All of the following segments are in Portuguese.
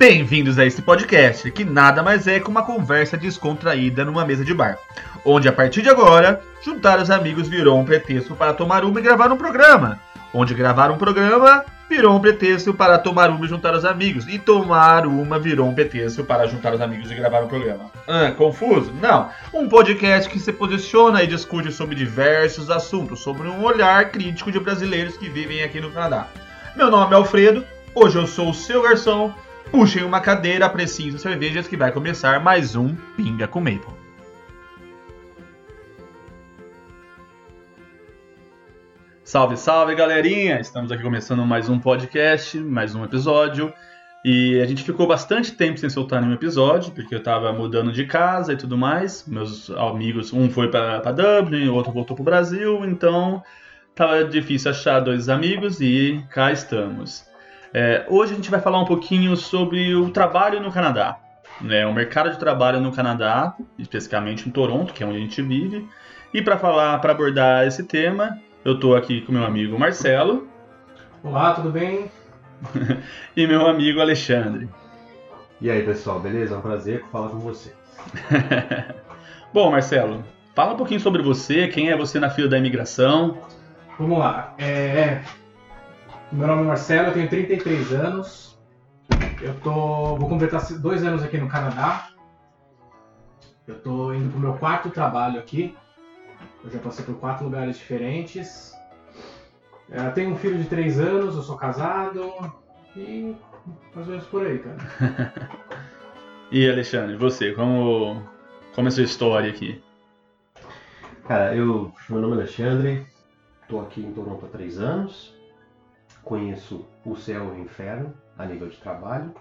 Bem-vindos a esse podcast, que nada mais é que uma conversa descontraída numa mesa de bar, onde a partir de agora, juntar os amigos virou um pretexto para tomar uma e gravar um programa, onde gravar um programa virou um pretexto para tomar uma e juntar os amigos, e tomar uma virou um pretexto para juntar os amigos e gravar um programa. Ah, confuso? Não. Um podcast que se posiciona e discute sobre diversos assuntos, sobre um olhar crítico de brasileiros que vivem aqui no Canadá. Meu nome é Alfredo, hoje eu sou o seu garçom Puxem uma cadeira, apreciem as cervejas que vai começar mais um Pinga com Maple. Salve, salve galerinha! Estamos aqui começando mais um podcast, mais um episódio. E a gente ficou bastante tempo sem soltar nenhum episódio, porque eu tava mudando de casa e tudo mais. Meus amigos, um foi para Dublin, o outro voltou pro Brasil, então tava difícil achar dois amigos e cá estamos. É, hoje a gente vai falar um pouquinho sobre o trabalho no Canadá, né, o mercado de trabalho no Canadá, especificamente em Toronto, que é onde a gente vive. E para falar, para abordar esse tema, eu estou aqui com meu amigo Marcelo. Olá, tudo bem? e meu amigo Alexandre. E aí, pessoal, beleza? É um prazer falar com vocês. Bom, Marcelo, fala um pouquinho sobre você, quem é você na fila da imigração. Vamos lá. É, meu nome é Marcelo, eu tenho 33 anos. Eu tô, vou completar dois anos aqui no Canadá. Eu tô indo pro meu quarto trabalho aqui. Eu já passei por quatro lugares diferentes. Eu é, tenho um filho de 3 anos, eu sou casado. E mais ou menos por aí, cara. e Alexandre, você, como, como é a sua história aqui? Cara, eu, meu nome é Alexandre, estou aqui em Toronto há três anos conheço o céu e o inferno a nível de trabalho,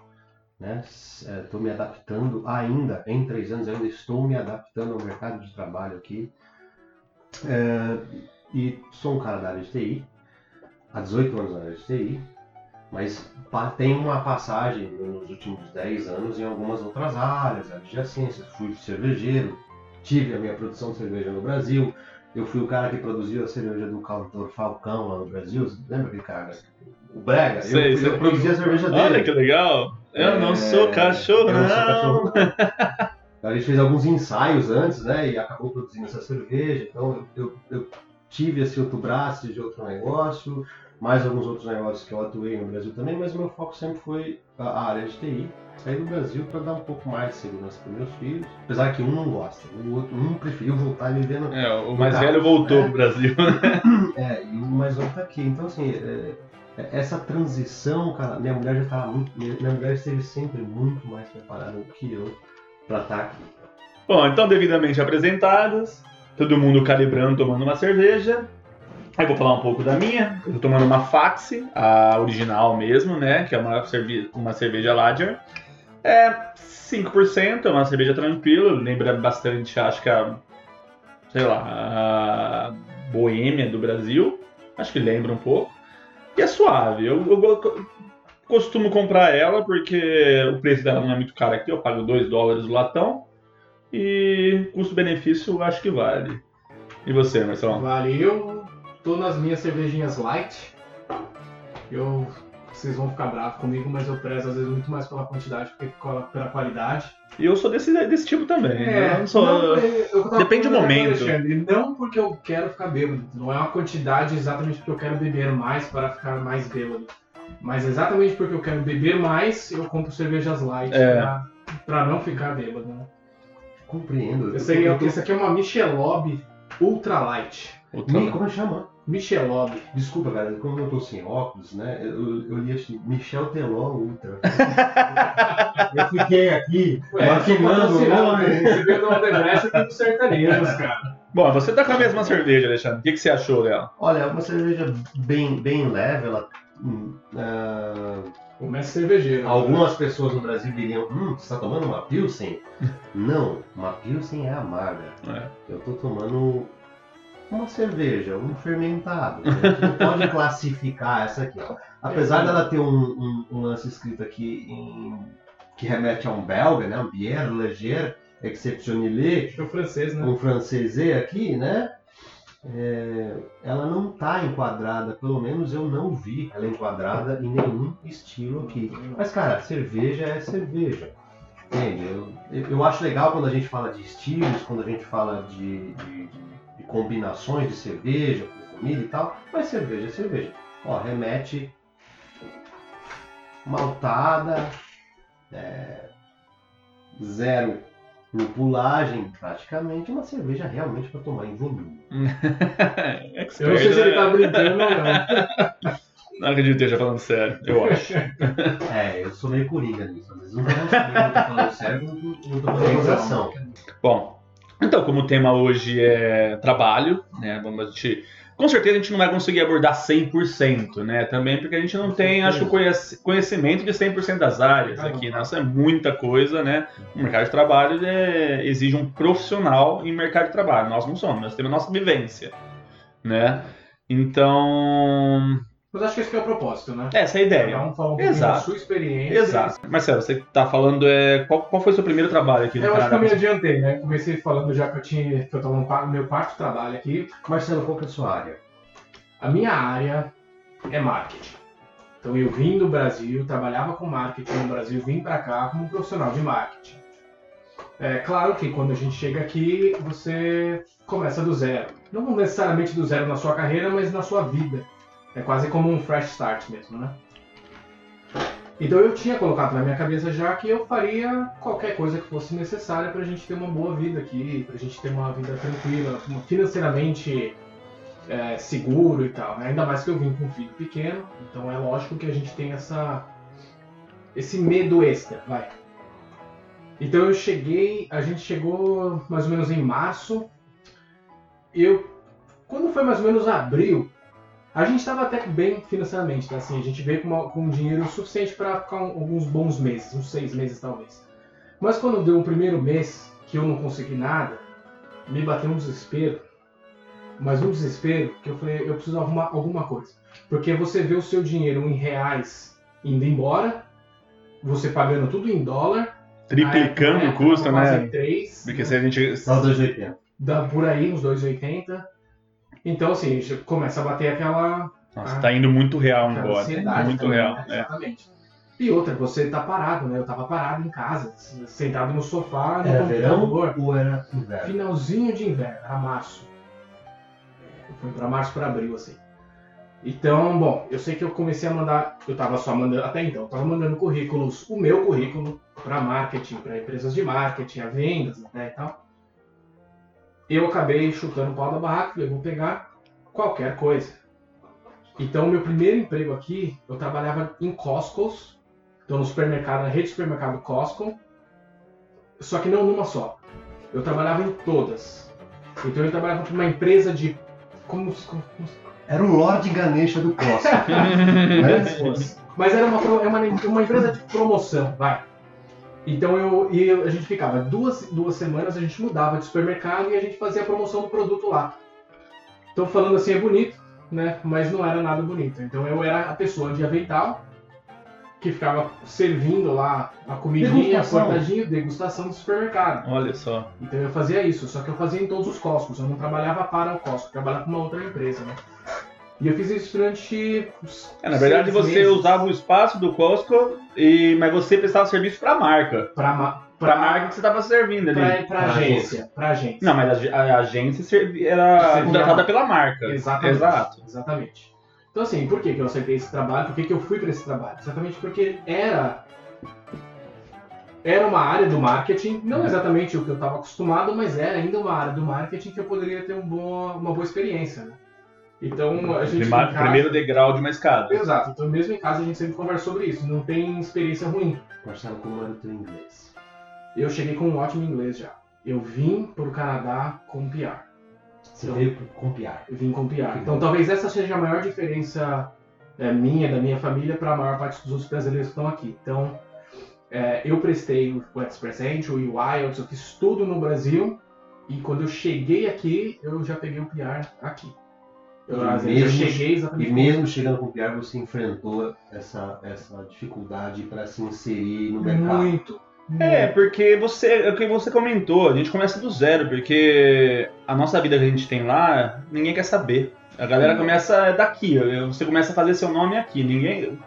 né? Estou é, me adaptando ainda, em três anos ainda estou me adaptando ao mercado de trabalho aqui. É, e sou um cara da área de TI, há 18 anos na área de TI, mas tenho uma passagem nos últimos 10 anos em algumas outras áreas, adjacências. Fui cervejeiro, tive a minha produção de cerveja no Brasil, eu fui o cara que produziu a cerveja do cantor Falcão lá no Brasil. Lembra aquele cara? O Brega? Sei, eu, eu produzi a cerveja dele. Olha que legal. Eu é... não sou cachorro, não. Sou cachorro, A gente fez alguns ensaios antes, né? E acabou produzindo essa cerveja. Então eu, eu, eu tive esse outro braço de outro negócio, mais alguns outros negócios que eu atuei no Brasil também, mas o meu foco sempre foi a área de TI saí do Brasil para dar um pouco mais de segurança para meus filhos. Apesar que um não gosta, o outro um preferiu voltar vivendo. É, o mais carro, velho voltou né? pro Brasil. é, e o mais novo tá aqui. Então, assim, é, é, essa transição, cara, minha mulher já estava muito. Minha mulher esteve sempre muito mais preparada do que eu para estar tá aqui. Bom, então, devidamente apresentados, todo mundo calibrando, tomando uma cerveja. Aí vou falar um pouco da minha. Eu tô tomando uma Faxe, a original mesmo, né? Que é uma, cerve uma cerveja Lager. É 5%, é uma cerveja tranquila, lembra bastante, acho que a, sei lá, a Boêmia do Brasil, acho que lembra um pouco. E é suave, eu, eu, eu costumo comprar ela porque o preço dela não é muito caro aqui, eu pago 2 dólares o latão. E custo-benefício acho que vale. E você, Marcelo? Vale, eu tô nas minhas cervejinhas light. Eu vocês vão ficar bravos comigo, mas eu prezo às vezes muito mais pela quantidade do que pela qualidade. E eu sou desse, desse tipo também. É, né? sou... não, eu Depende do momento. Não porque eu quero ficar bêbado. Não é uma quantidade exatamente porque eu quero beber mais para ficar mais bêbado. Mas exatamente porque eu quero beber mais, eu compro cervejas light é. pra, pra não ficar bêbado. Né? Compreendo. Esse, aí, tô... esse aqui é uma Michelob Ultra Light. Mi, como é chama? Michelob. Desculpa, galera, como eu tô sem óculos, né? Eu, eu li assim, Michel Teló Ultra. eu fiquei aqui maquinando o nome. Recebeu no Odebrecht aqui dos sertanejos, cara. Bom, você tá com a mesma cerveja, Alexandre. O que, que você achou dela? Olha, é uma cerveja bem, bem leve. Ela. Uh, Começa cervejeiro. Né? Algumas né? pessoas no Brasil diriam: Hum, você está tomando uma Pilsen? Não, uma Pilsen é amarga. É. Eu tô tomando uma cerveja, um fermentado. A gente não pode classificar essa aqui. Apesar dela ter um, um, um, lance escrito aqui em, que remete a um belga, né? Um bière légère, exceptionnelle. É o francês, né? Um francês aqui, né? é, ela não está enquadrada, pelo menos eu não vi ela enquadrada em nenhum estilo aqui. Mas, cara, cerveja é cerveja. Entende? Eu, eu acho legal quando a gente fala de estilos, quando a gente fala de, de, de, de combinações de cerveja com comida e tal, mas cerveja é cerveja. Ó, remete maltada, é, zero lupulagem, praticamente uma cerveja realmente para tomar em volume. eu não sei se ele tá brincando ou não. Não acredito que esteja falando sério, eu acho. é, eu sou meio coringa nisso. Às vezes não tô falando sério, não tô falando gozação. Bom, então, como o tema hoje é trabalho, né? Vamos a gente com certeza a gente não vai conseguir abordar 100%, né? Também porque a gente não tem, acho, conhecimento de 100% das áreas aqui? Isso é muita coisa, né? O mercado de trabalho é, exige um profissional em mercado de trabalho. Nós não somos, nós temos a nossa vivência, né? Então, mas acho que esse que é o propósito, né? Essa é a ideia. Cada um fala um pouquinho Exato. da sua experiência. Exato. Marcelo, você está falando, é, qual, qual foi o seu primeiro trabalho aqui no eu Canadá? Eu acho que eu me adiantei, né? Comecei falando já que eu tinha, que eu estava no meu quarto trabalho aqui. Marcelo, qual que é a sua área? A minha área é marketing. Então eu vim do Brasil, trabalhava com marketing no Brasil, vim para cá como profissional de marketing. É claro que quando a gente chega aqui, você começa do zero. Não necessariamente do zero na sua carreira, mas na sua vida. É quase como um fresh start mesmo, né? Então eu tinha colocado na minha cabeça já que eu faria qualquer coisa que fosse necessária para a gente ter uma boa vida aqui, para a gente ter uma vida tranquila, financeiramente é, seguro e tal. Né? Ainda mais que eu vim com um filho pequeno, então é lógico que a gente tem essa esse medo extra, vai. Então eu cheguei, a gente chegou mais ou menos em março. Eu, quando foi mais ou menos abril, a gente estava até bem financeiramente, tá? assim, a gente veio com, uma, com dinheiro suficiente para ficar alguns bons meses, uns seis meses talvez. Mas quando deu o primeiro mês que eu não consegui nada, me bateu um desespero, mas um desespero que eu falei, eu preciso arrumar alguma coisa. Porque você vê o seu dinheiro em reais indo embora, você pagando tudo em dólar. Triplicando o custo, né? Três, Porque se a gente. Só 2,80. Dá por aí uns 2,80. Então, assim, começa a bater aquela. Nossa, a, tá indo muito real agora. Muito também, real. Né? É. Exatamente. E outra, você tá parado, né? Eu tava parado em casa, sentado no sofá, no era verão ou era inverno? Finalzinho de inverno, era março. Foi pra março para abril, assim. Então, bom, eu sei que eu comecei a mandar, eu tava só mandando, até então, eu tava mandando currículos, o meu currículo, para marketing, para empresas de marketing, a vendas, né, e tal eu acabei chutando o pau da barraca, falei, vou pegar qualquer coisa. Então, meu primeiro emprego aqui, eu trabalhava em Costco's, então no supermercado, na rede de supermercado Costco, só que não numa só. Eu trabalhava em todas. Então eu trabalhava com uma empresa de. Como, como, Era o Lord Ganesha do Costco. Mas era uma, uma, uma empresa de promoção, vai. Então eu e a gente ficava duas, duas semanas, a gente mudava de supermercado e a gente fazia a promoção do produto lá. Então falando assim é bonito, né? Mas não era nada bonito. Então eu era a pessoa de avental que ficava servindo lá a comidinha, cortadinho, degustação do supermercado. Olha só. Então eu fazia isso, só que eu fazia em todos os Costcos, eu não trabalhava para o Costco, eu trabalhava com uma outra empresa, né? E eu fiz isso durante. É, na verdade, você meses. usava o espaço do Costco, e, mas você prestava serviço para a marca. Para ma Para a marca que você estava servindo ali. Para agência. Para agência. Não, mas a, a agência servia, era contratada pela marca. Exatamente. Exato. Exatamente. Então, assim, por que, que eu aceitei esse trabalho? Por que, que eu fui para esse trabalho? Exatamente porque era. Era uma área do marketing, não exatamente o que eu estava acostumado, mas era ainda uma área do marketing que eu poderia ter um bom, uma boa experiência, né? Então a gente. Prima, casa... Primeiro degrau de uma escada. Exato. Então mesmo em casa a gente sempre conversa sobre isso. Não tem experiência ruim. Marcelo, como era o teu inglês? Eu cheguei com um ótimo inglês já. Eu vim para o Canadá com PR. Você então, veio com PR? Eu vim com PR. Então talvez essa seja a maior diferença é, minha, da minha família, para a maior parte dos outros brasileiros que estão aqui. Então é, eu prestei o Express Entry, o IELTS, eu fiz tudo no Brasil. E quando eu cheguei aqui, eu já peguei o PR aqui. Eu, e, mesmo, eu cheguei exatamente e mesmo chegando com o PR, você enfrentou essa, essa dificuldade para se inserir no mercado. Muito, É, porque você, é o que você comentou, a gente começa do zero, porque a nossa vida que a gente tem lá, ninguém quer saber. A galera começa daqui, você começa a fazer seu nome aqui, ninguém.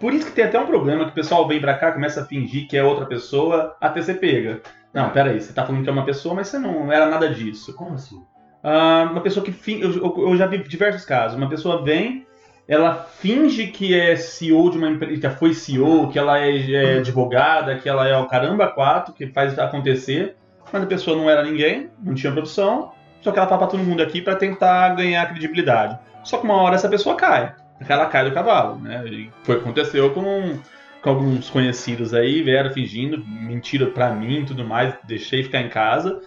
Por isso que tem até um problema que o pessoal vem pra cá, começa a fingir que é outra pessoa, até você pega. Não, peraí, você tá falando que é uma pessoa, mas você não era nada disso. Como assim? Ah, uma pessoa que fin... eu, eu- já vi diversos casos. Uma pessoa vem, ela finge que é CEO de uma empresa, que já foi CEO, que ela é, é advogada, que ela é o caramba quatro, que faz acontecer, mas a pessoa não era ninguém, não tinha profissão, só que ela fala pra todo mundo aqui pra tentar ganhar credibilidade. Só que uma hora essa pessoa cai, ela cai do cavalo, né? E foi aconteceu com, com alguns conhecidos aí, vieram fingindo, mentira pra mim e tudo mais, deixei ficar em casa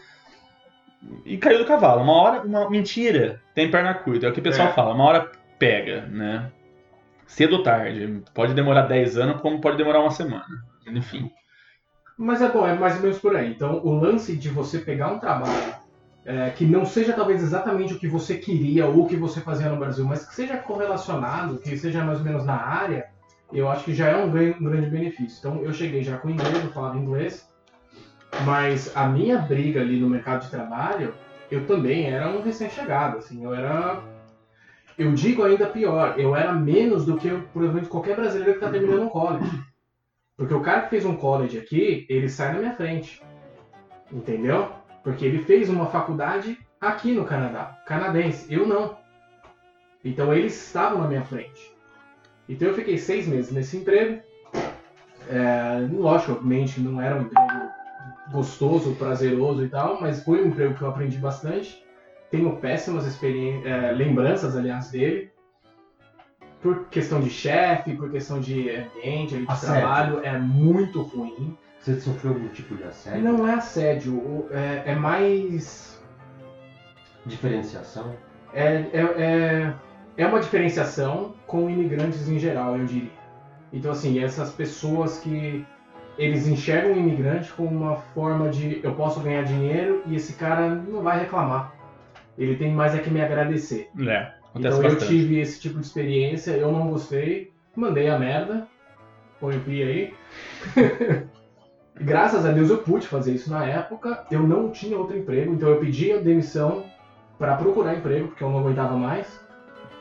e caiu do cavalo. Uma hora, uma mentira, tem perna curta, é o que o pessoal É. fala, uma hora pega, né? Cedo ou tarde. Pode demorar 10 anos, como pode demorar uma semana. Enfim. Mas é bom, é mais ou menos por aí. Então, o lance de você pegar um trabalho é, que não seja talvez exatamente o que você queria ou o que você fazia no Brasil, mas que seja correlacionado, que seja mais ou menos na área, eu acho que já é um, um grande benefício. Então, eu cheguei já com inglês, eu falava inglês, mas a minha briga ali no mercado de trabalho, eu também era um recém-chegado, assim, eu era... Eu digo ainda pior, eu era menos do que, provavelmente, qualquer brasileiro que está terminando um college. Porque o cara que fez um college aqui, ele sai na minha frente. Entendeu? Porque ele fez uma faculdade aqui no Canadá, canadense. Eu não. Então eles estavam na minha frente. Então eu fiquei seis meses nesse emprego. É, logicamente não era um emprego gostoso, prazeroso e tal, mas foi um emprego que eu aprendi bastante. Tenho péssimas experiên- é, lembranças, aliás, dele. Por questão de chefe, por questão de ambiente, de Assédio. trabalho, é muito ruim. Você sofreu algum tipo de assédio? Não é assédio, é, é mais. Diferenciação? É, é, é, é uma diferenciação com imigrantes em geral, eu diria. Então, assim, essas pessoas que eles enxergam o imigrante como uma forma de eu posso ganhar dinheiro e esse cara não vai reclamar. Ele tem mais é que me agradecer. É, Então eu bastante. tive esse tipo de experiência, eu não gostei, mandei a merda, põe o pi aí. Graças a Deus eu pude fazer isso na época, eu não tinha outro emprego, então eu pedi a demissão para procurar emprego, porque eu não aguentava mais.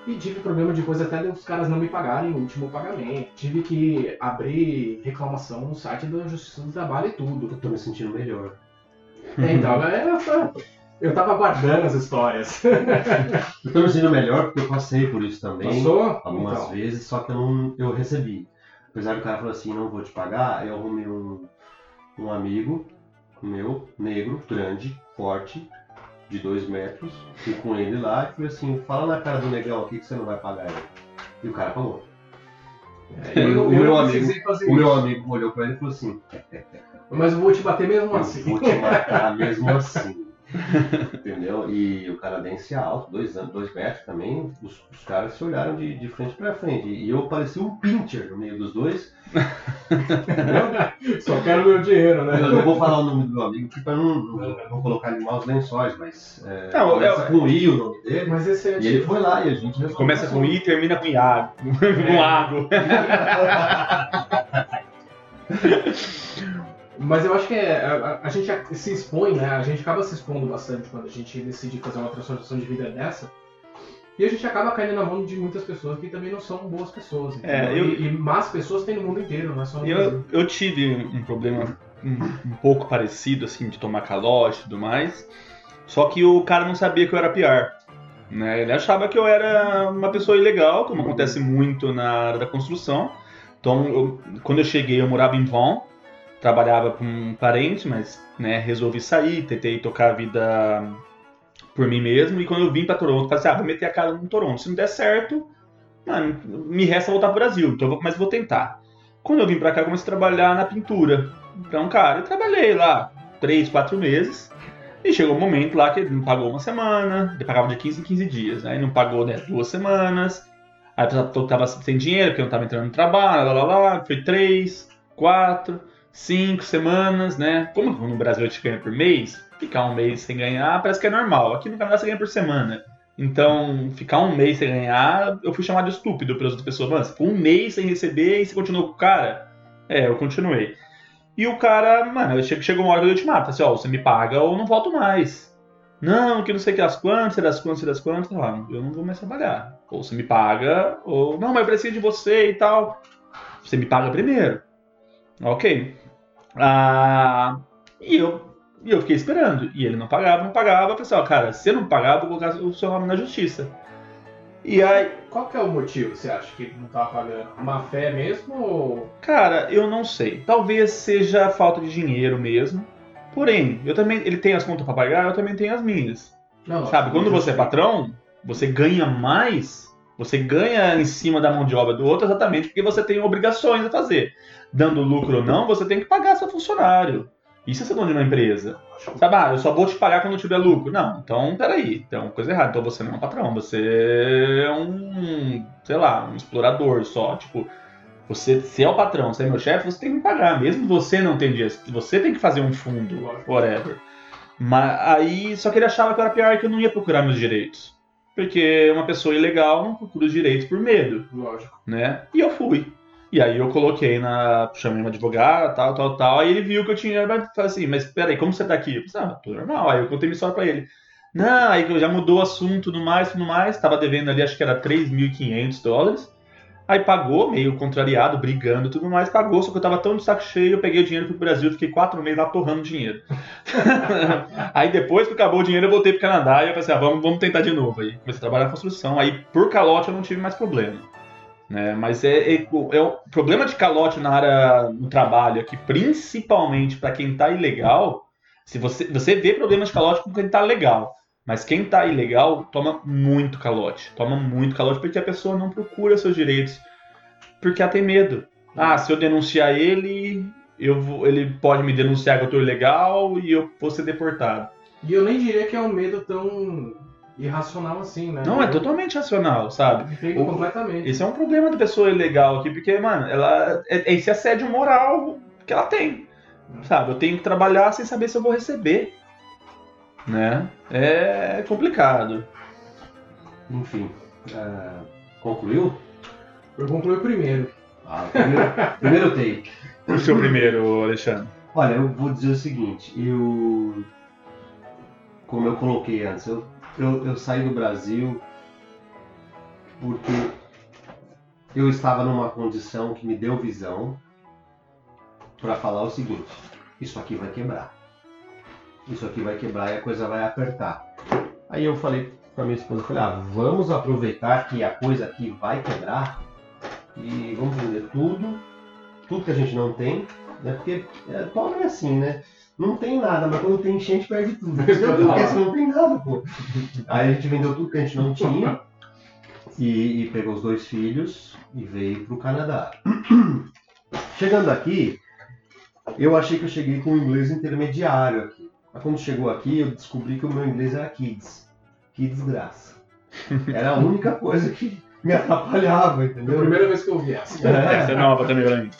E tive problema depois até os caras não me pagarem o último pagamento. Tive que abrir reclamação no site da Justiça do Trabalho e tudo. Eu tô me sentindo melhor. É, então, é, eu tava guardando as histórias. Eu tô me sentindo melhor porque eu passei por isso também. Passou? Algumas Então. vezes, só que eu não eu recebi. Apesar do cara falar assim, não vou te pagar, eu arrumei um, um amigo meu, negro, grande, forte, de dois metros, fui com ele lá e falei assim, fala na cara do negão aqui que você não vai pagar ele. E o cara pagou. É, eu, o eu meu amigo- O meu amigo olhou pra ele e falou assim, Mas eu vou te bater mesmo eu assim. vou te matar mesmo assim. Entendeu? E o canadense é alto, dois, dois metros também, os, os caras se olharam de, de frente pra frente. E eu parecia um pincher no meio dos dois. Só quero meu dinheiro, né? Eu não vou falar o nome do meu amigo aqui pra não, não, não colocar ele maus lençóis, mas é, Não, começa eu- com I o nome dele. Mas esse é E ele foi lá e a gente. Começa com I e termina com Iago. com Água. Mas eu acho que é, a, a gente se expõe, né? A gente acaba se expondo bastante quando a gente decide fazer uma transformação de vida dessa. E a gente acaba caindo na mão de muitas pessoas que também não são boas pessoas. É, eu- e, e más pessoas tem no mundo inteiro, não é só no Eu, Brasil. eu tive um problema um, um pouco parecido, assim, de tomar calote e tudo mais. Só que o cara não sabia que eu era PR. Né? Ele achava que eu era uma pessoa ilegal, como acontece muito na área da construção. Então, eu- quando eu cheguei, eu morava em Vaughan, trabalhava com um parente, mas né, resolvi sair, tentei tocar a vida por mim mesmo. E quando eu vim para Toronto, falei assim: ah, vou meter a cara no Toronto. Se não der certo, mano, me resta voltar pro Brasil, então mas vou tentar. Quando eu vim pra cá, eu comecei a trabalhar na pintura. Então, cara, eu trabalhei lá três, quatro meses. E chegou um momento lá que ele não pagou uma semana, ele pagava de 15 em 15 dias. Aí não pagou né, duas semanas. Aí eu tava sem dinheiro, porque não tava entrando no trabalho, lá, lá, lá. Foi três, quatro, cinco semanas, né? Como no Brasil a gente ganha por mês, ficar um mês sem ganhar parece que é normal. Aqui no Canadá você ganha por semana. Então, ficar um mês sem ganhar, eu fui chamado de estúpido pelas outras pessoas. Mano, ficou um mês sem receber e você continuou com o cara? É, eu continuei. E o cara, mano, che- chegou uma hora que eu te mato, assim, ó, você me paga ou não volto mais. Não, que não sei que as quantas, das quantas, das quantas, ah, eu não vou mais trabalhar. Ou você me paga, ou não, mas eu preciso de você e tal. Você me paga primeiro. Ok. Ah, e eu, e eu fiquei esperando. E ele não pagava, não pagava. Falei assim, cara, se você não pagar, eu vou colocar o seu nome na justiça. E aí, Qual que é o motivo, você acha, que ele não tava pagando? Má fé mesmo ou... Cara, eu não sei. Talvez seja falta de dinheiro mesmo. Porém, eu também, ele tem as contas pra pagar, eu também tenho as minhas. Não, Sabe, quando você é patrão, você ganha mais, você ganha em cima da mão de obra do outro exatamente porque você tem obrigações a fazer. Dando lucro ou não, você tem que pagar seu funcionário. Isso é ser dono de uma empresa. Sabe, ah, eu só vou te pagar quando tiver lucro. Não, então peraí, tem uma coisa errada. Então você não é um patrão, você é um, sei lá, um explorador só. Tipo, você, se é o patrão, você é meu chefe, você tem que me pagar. Mesmo você não tem dinheiro, você tem que fazer um fundo, whatever. Mas aí, só que ele achava que era pior que eu não ia procurar meus direitos. Porque uma pessoa ilegal não procura os direitos por medo Lógico. né? E eu fui. E aí eu coloquei na. chamei um advogado, tal, tal, tal. Aí ele viu que eu tinha. Mas falei assim, mas peraí, como você tá aqui? Eu falei, ah, tô normal. Aí eu contei minha história pra ele. Não, aí já mudou o assunto, tudo mais, tudo mais. Tava devendo ali, acho que era 3.500 dólares. Aí pagou, meio contrariado, brigando tudo mais, pagou, só que eu tava tão de saco cheio, eu peguei o dinheiro, pro Brasil, fiquei quatro meses lá torrando dinheiro. aí depois que acabou o dinheiro, eu voltei pro Canadá e eu falei assim, ah, vamos, vamos tentar de novo. Aí comecei a trabalhar na construção, aí por calote eu não tive mais problema. Né? Mas é, é, é o problema de calote na área no trabalho aqui, principalmente para quem tá ilegal, se você, você vê problemas de calote com quem tá legal. Mas quem tá ilegal toma muito calote. Toma muito calote porque a pessoa não procura seus direitos. Porque ela tem medo. Ah, se eu denunciar ele, eu vou, ele pode me denunciar que eu tô ilegal e eu vou ser deportado. E eu nem diria que é um medo tão irracional assim, né? Não, é Eu- totalmente racional, sabe? Me pego O- completamente. Esse é um problema da pessoa ilegal aqui, porque, mano, ela é é esse assédio moral que ela tem. Sabe? Eu tenho que trabalhar sem saber se eu vou receber. Né? É complicado. Enfim, é, concluiu? Eu concluí primeiro. Ah, primeiro, primeiro take. O seu primeiro, Alexandre. Olha, eu vou dizer o seguinte, eu. Como eu coloquei antes, eu, eu, eu saí do Brasil porque eu estava numa condição que me deu visão para falar o seguinte: isso aqui vai quebrar. Isso aqui vai quebrar e a coisa vai apertar. Aí eu falei para minha esposa, falei, ah, vamos aproveitar que a coisa aqui vai quebrar e vamos vender tudo, tudo que a gente não tem, né? Porque é, pobre é assim, né? Não tem nada, mas quando tem enchente perde tudo. Porque você não tem nada, pô. Aí a gente vendeu tudo que a gente não tinha e, e pegou os dois filhos e veio pro Canadá. Chegando aqui, eu achei que eu cheguei com um inglês intermediário aqui. Mas quando chegou aqui, eu descobri que o meu inglês era kids. Que desgraça. Era a única coisa que me atrapalhava, Foi a entendeu? primeira vez que eu ouvi essa. Essa é nova também pra mim.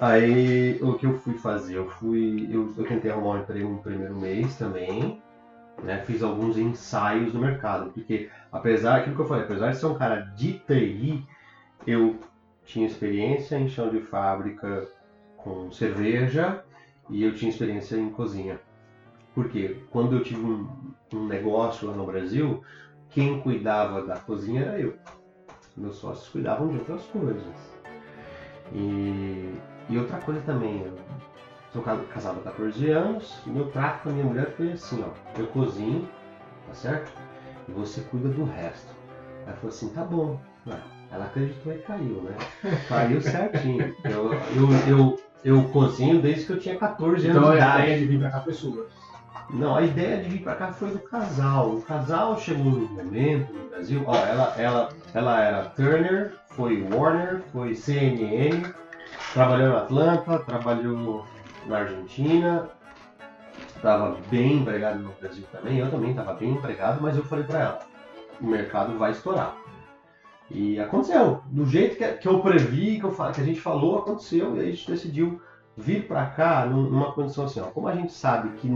Aí o que eu fui fazer? Eu fui. Eu, eu tentei arrumar um emprego no primeiro mês também. Né? Fiz alguns ensaios no mercado. Porque apesar, aquilo que eu falei, apesar de ser um cara de TI, eu tinha experiência em chão de fábrica com cerveja e eu tinha experiência em cozinha. Porque quando eu tive um, um negócio lá no Brasil, quem cuidava da cozinha era eu. Meus sócios cuidavam de outras coisas. E, e outra coisa também, eu sou ca- casado há 14 anos, e meu trato com a minha mulher foi assim, ó, eu cozinho, tá certo? E você cuida do resto. Ela falou assim, tá bom. Ela acreditou e caiu, né? Caiu certinho. Eu, eu, eu, eu cozinho desde que eu tinha 14 anos Então de a idade. ideia de vir pra cá foi sua. Não, a ideia de vir pra cá foi do casal. O casal chegou no momento no Brasil. Ó, ela, ela, ela era Turner, foi Warner, foi CNN, trabalhou na Atlanta, trabalhou na Argentina, estava bem empregado no Brasil também. Eu também estava bem empregado, mas eu falei pra ela: o mercado vai estourar. E aconteceu. Do jeito que, que eu previ, que, eu, que a gente falou, aconteceu. E a gente decidiu vir pra cá num- numa condição assim: ó, como a gente sabe que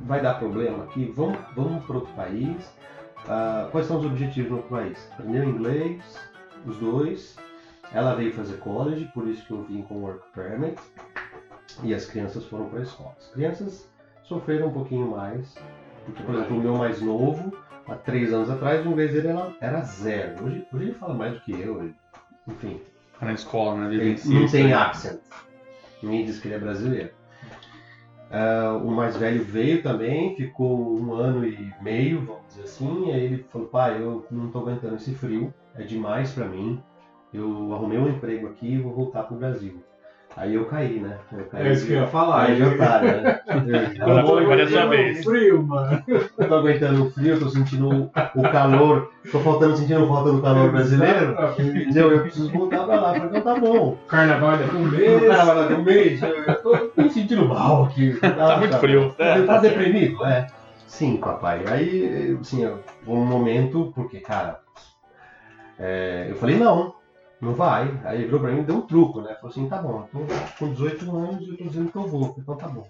vai dar problema aqui, vamos, vamos para outro país. Ah, quais são os objetivos no outro país? Aprender inglês, os dois. Ela veio fazer college, por isso que eu vim com work permit. e as crianças foram para a escola. As crianças sofreram um pouquinho mais, porque, por exemplo, o meu mais novo, há três anos atrás, o inglês dele era, era zero. Hoje, hoje ele fala mais do que eu, ele- enfim. Na escola, né? Ele não tem accent. Me diz que ele é brasileiro. Ah, o mais velho veio também, ficou um ano e meio, vamos dizer assim, e aí ele falou, pai, eu não tô aguentando esse frio, é demais pra mim, eu arrumei um emprego aqui e vou voltar pro Brasil. Aí eu caí, né? Eu caí É isso que eu ia falar. Aí de otário, né? Agora Eu foi, não é sua aguento vez. frio, mano. Eu tô aguentando o frio, eu tô sentindo o, o calor, tô faltando, sentindo falta do calor brasileiro, entendeu? Eu preciso voltar pra lá, porque tá bom. Carnaval com um O mês. cara vai lá um mês, eu tô me sentindo mal aqui. Tá muito frio. É, Tá deprimido? É. Sim, papai. Aí, assim, eu- um momento, porque, cara, é, eu falei, não, não vai. Aí ele virou pra mim e deu um truco, né? Falou assim, tá bom, eu tô com 18 anos e eu tô dizendo que eu vou. Então tá bom.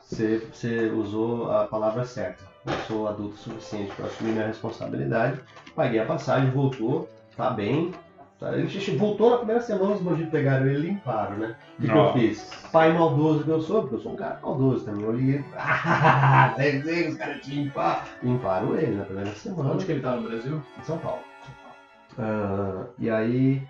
Você, você usou a palavra certa. Eu sou adulto o suficiente para assumir minha responsabilidade. Paguei a passagem, voltou, tá bem. Tá, Ele voltou na primeira semana, os bandidos pegaram ele e limparam, né? O que, que eu fiz? Pai maldoso que eu sou, porque eu sou um cara maldoso também. Eu olhei, ah, deve ser, os caras te limpar. Limparam ele na primeira semana Onde que ele tá no Brasil? em São Paulo. Ah, e aí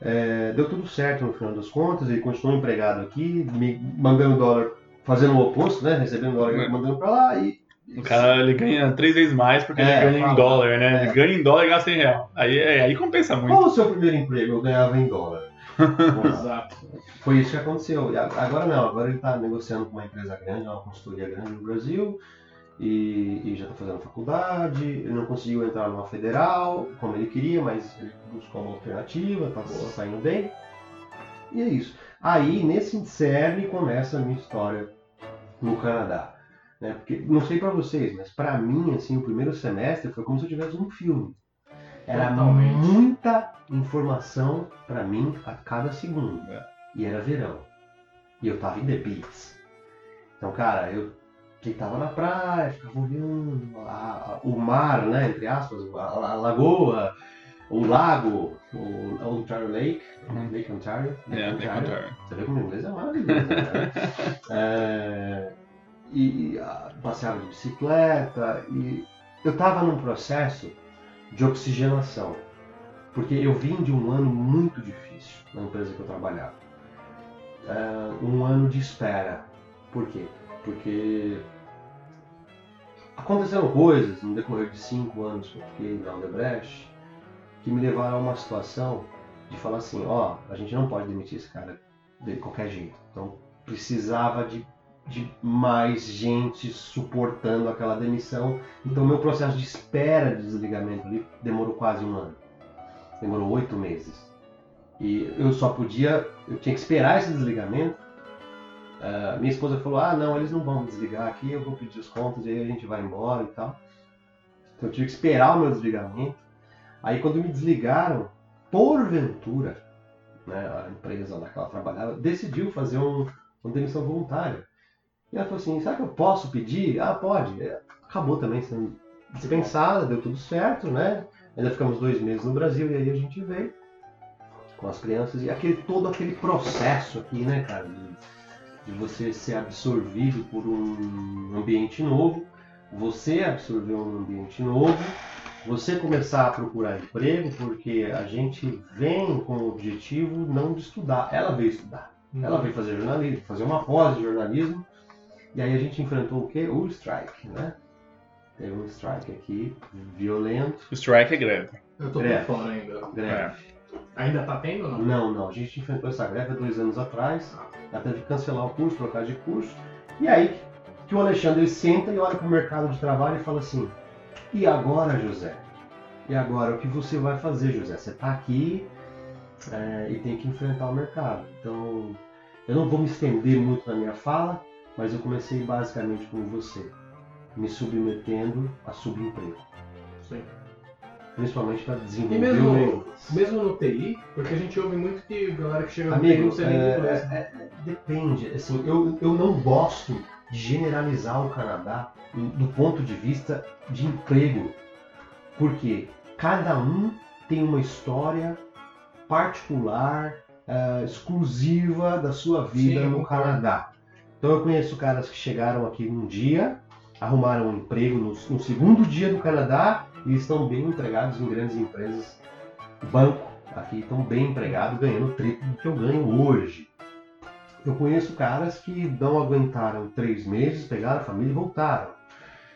é, deu tudo certo no final das contas, ele continuou empregado aqui, me mandando dólar, fazendo o oposto, né? Recebendo dólar e É. mandando pra lá e. O cara ele ganha três vezes mais porque É, ele ganha em dólar, né? É. Ele ganha em dólar e gasta em real. Aí, é, aí compensa muito. Qual o seu primeiro emprego? Eu ganhava em dólar. Exato. Foi isso que aconteceu. E Agora não, agora ele está negociando com uma empresa grande, uma consultoria grande no Brasil, e, e já está fazendo faculdade. Ele não conseguiu entrar numa federal como ele queria, mas ele buscou uma alternativa, está saindo bem. E é isso. Aí, nesse cerne, começa a minha história no Canadá. Né? Porque, não sei pra vocês, mas pra mim, assim, o primeiro semestre foi como se eu tivesse um filme. Era Totalmente. muita informação pra mim a cada segundo. É. E era verão. E eu tava em The Beats. Então, cara, eu deitava na praia, ficava olhando a- a- o mar, né, entre aspas, a, a lagoa, o lago, o Ontario Lake, Uhum. Lake Ontario. Lake É, tem contrário. Você vê como o inglês é maravilhoso, né? É, e passeava de bicicleta e eu estava num processo de oxigenação, porque eu vim de um ano muito difícil na empresa que eu trabalhava. É, um ano de espera. Por quê? Porque aconteceram coisas no decorrer de cinco anos que eu fiquei na Aldebrecht que me levaram a uma situação de falar assim, ó, a gente não pode demitir esse cara de qualquer jeito. Então precisava de, de mais gente suportando aquela demissão. Então meu processo de espera de desligamento ali demorou quase um ano. Demorou oito meses. E eu só podia, eu tinha que esperar esse desligamento. Ah, minha esposa falou, ah não, eles não vão me desligar aqui, eu vou pedir os contos e aí a gente vai embora e tal. Então eu tive que esperar o meu desligamento. Aí quando me desligaram, porventura, né, a empresa lá que ela trabalhava decidiu fazer um, uma demissão voluntária. E ela falou assim, será que eu posso pedir? Ah, pode. Acabou também sendo dispensada, deu tudo certo, né? Ainda ficamos dois meses no Brasil e aí a gente veio com as crianças e aquele, todo aquele processo aqui, né, cara, de, você ser absorvido por um ambiente novo, você absorver um ambiente novo, você começar a procurar emprego, porque a gente vem com o objetivo não de estudar, ela veio estudar. Ela veio fazer jornalismo, fazer uma pós de jornalismo, e aí a gente enfrentou o quê? O strike, né? Teve um strike aqui, violento, O strike é greve. Eu tô Greve. por fora ainda. greve. Ainda tá tendo ou não? Não, não, a gente enfrentou essa greve há dois anos atrás, ela teve que cancelar o curso, trocar de curso, e aí que o Alexandre senta e olha para o mercado de trabalho e fala assim, e agora, José? E agora, o que você vai fazer, José? Você está aqui é, e tem que enfrentar o mercado. Então, eu não vou me estender muito na minha fala, mas eu comecei basicamente como você, me submetendo a subemprego, Sim. Principalmente para E desenvolver mesmo- o meu inglês. Mesmo no TI, porque a gente ouve muito que galera que chega no TI Amigo, não é, inglês. é, é, depende. Assim, eu, eu não gosto de generalizar o Canadá do ponto de vista de emprego, porque cada um tem uma história particular ah, exclusiva da sua vida Sim, no. Canadá. Então eu conheço caras que chegaram aqui um dia, arrumaram um emprego no, no segundo dia do Canadá e estão bem empregados em grandes empresas. Banco aqui estão bem empregados, ganhando o triplo do que eu ganho hoje. Eu conheço caras que não aguentaram três meses, pegaram a família e voltaram.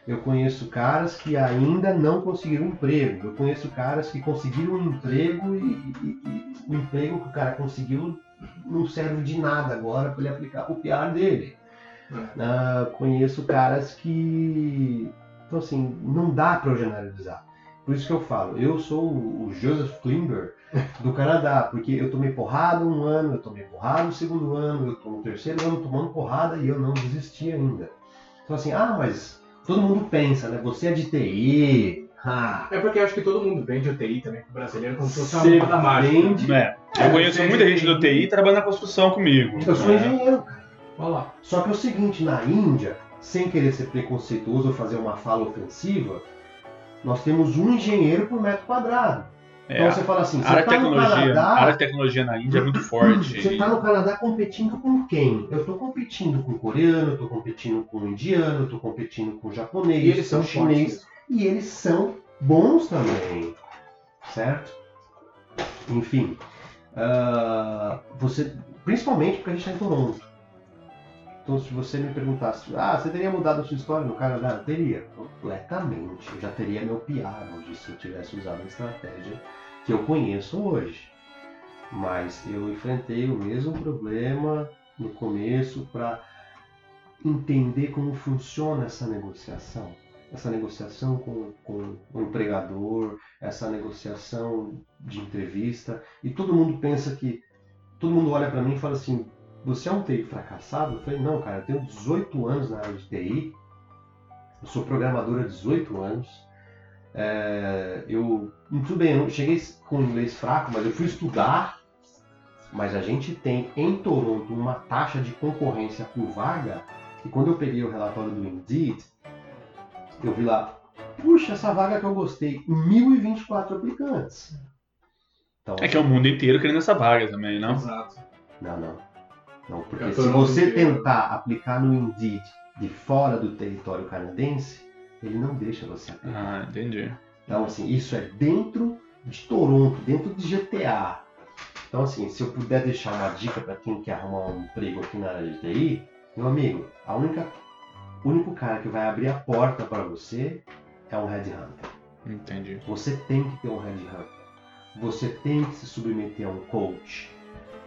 Eu conheço caras que ainda não conseguiram emprego. Eu conheço caras que conseguiram um emprego e, e- e o emprego que o cara conseguiu não serve de nada agora para ele aplicar o PR dele. É. Ah, conheço caras que. Então, assim, não dá para eu generalizar. Por isso que eu falo, eu sou o Joseph Klimber do Canadá, porque eu tomei porrada um ano, eu tomei porrada no segundo ano, eu tô no terceiro ano tomando porrada e eu não desisti ainda. Então, assim, ah, mas todo mundo pensa, né? Você é de TI. Ah, É porque eu acho que todo mundo vende o TI também pro brasileiro como se fosse uma mágica. vende- É, eu É, conheço você muita gente do TI trabalhando na construção comigo. eu sou né? engenheiro, cara. Olha lá. Só que é o seguinte, na Índia, sem querer ser preconceituoso ou fazer uma fala ofensiva, nós temos um engenheiro por metro quadrado. É, Então você fala assim, a área você de tá no tecnologia, a área Canadá, de tecnologia na Índia é muito forte. você tá no Canadá competindo com quem? Eu tô competindo com coreano, tô competindo com indiano, tô competindo com japonês, E eles com são chinês. E eles são bons também, certo? Enfim, ah, você, principalmente porque a gente está em Toronto. Então, se você me perguntasse, ah, você teria mudado a sua história no Canadá? Eu teria, completamente. Eu já teria meu PR hoje se eu tivesse usado a estratégia que eu conheço hoje. Mas eu enfrentei o mesmo problema no começo para entender como funciona essa negociação. Essa negociação com, com o empregador, essa negociação de entrevista. E todo mundo pensa que. Todo mundo olha para mim e fala assim: Você é um TI fracassado? Eu falei: Não, cara, eu tenho 18 anos na área de TI. Eu sou programador há 18 anos. É, eu. Tudo bem, eu não cheguei com inglês fraco, mas eu fui estudar. Mas a gente tem em Toronto uma taxa de concorrência por vaga. E quando eu peguei o relatório do Indeed, eu vi lá, puxa, essa vaga que eu gostei, 1024 aplicantes. Então, É que é o mundo inteiro querendo essa vaga também, não? Exato. Não, não. Não, porque Eu se você tentar aplicar no Indeed de fora do território canadense, ele não deixa você aplicar. Ah, entendi. Então, assim, isso é dentro de Toronto, dentro de GTA. Então, assim, se eu puder deixar uma dica para quem quer arrumar um emprego aqui na área de TI, meu amigo, a única, o único cara que vai abrir a porta para você é um headhunter. Entendi. Você tem que ter um headhunter. Você tem que se submeter a um coach.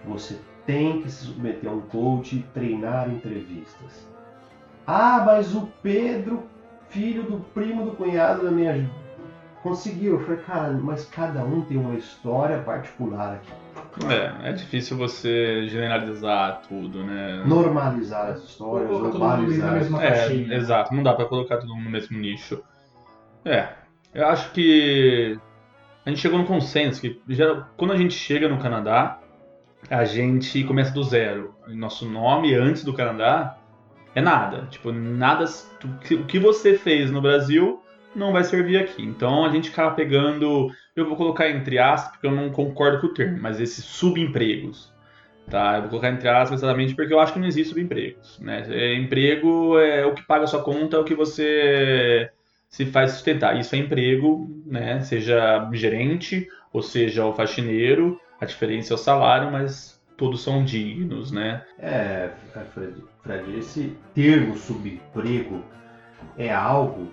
Você tem que se submeter a um coach e treinar entrevistas. Ah, mas o Pedro, filho do primo do cunhado da minha. Conseguiu. Eu falei, cara, mas cada um tem uma história particular aqui. É, é difícil você generalizar tudo, né? Normalizar as histórias, Colocar todo mundo na globalizar. mesma É, exato, não dá pra colocar todo mundo no mesmo nicho. É, eu acho que a gente chegou no consenso que quando a gente chega no Canadá, a gente começa do zero. Nosso nome antes do Canadá é nada. Tipo, nada. O que você fez no Brasil não vai servir aqui. Então a gente acaba pegando. Eu vou colocar entre aspas, porque eu não concordo com o termo, mas esses subempregos. Tá? Eu vou colocar entre aspas exatamente porque eu acho que não existe subempregos. Né? É, emprego é o que paga a sua conta, é o que você se faz sustentar. Isso é emprego, né? Seja gerente ou seja o faxineiro, a diferença é o salário, mas todos são dignos, né? É, Fred, Fred, esse termo subemprego é algo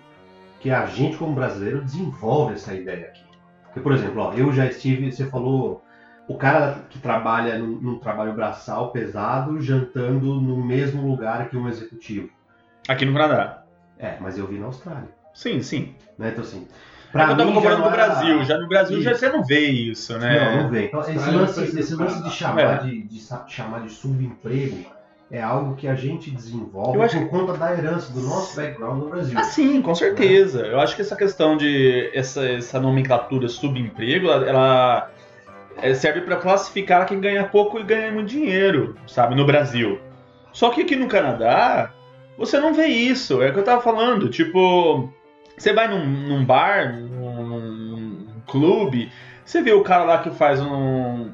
que a gente, como brasileiro, desenvolve essa ideia aqui. Porque, por exemplo, ó, eu já estive, você falou, o cara que trabalha num, num trabalho braçal pesado, jantando no mesmo lugar que um executivo. Aqui no Canadá. É, mas eu vi na Austrália. Sim, sim. Né? Então, assim, Pra eu tava comparando não com o era- Brasil. Já no Brasil já você não vê isso, né? Não, não vem. Então, esse lance, esse lance de chamar, É. de, de chamar de subemprego é algo que a gente desenvolve Eu acho por conta da herança do nosso background no Brasil. Ah, sim, com certeza. Eu acho que essa questão de essa, essa nomenclatura subemprego, ela, ela, é, serve para classificar quem ganha pouco e ganha muito dinheiro, sabe, no Brasil. Só que aqui no Canadá, você não vê isso. É o que eu tava falando. Tipo, você vai num, num bar, num, num clube, você vê o cara lá que faz um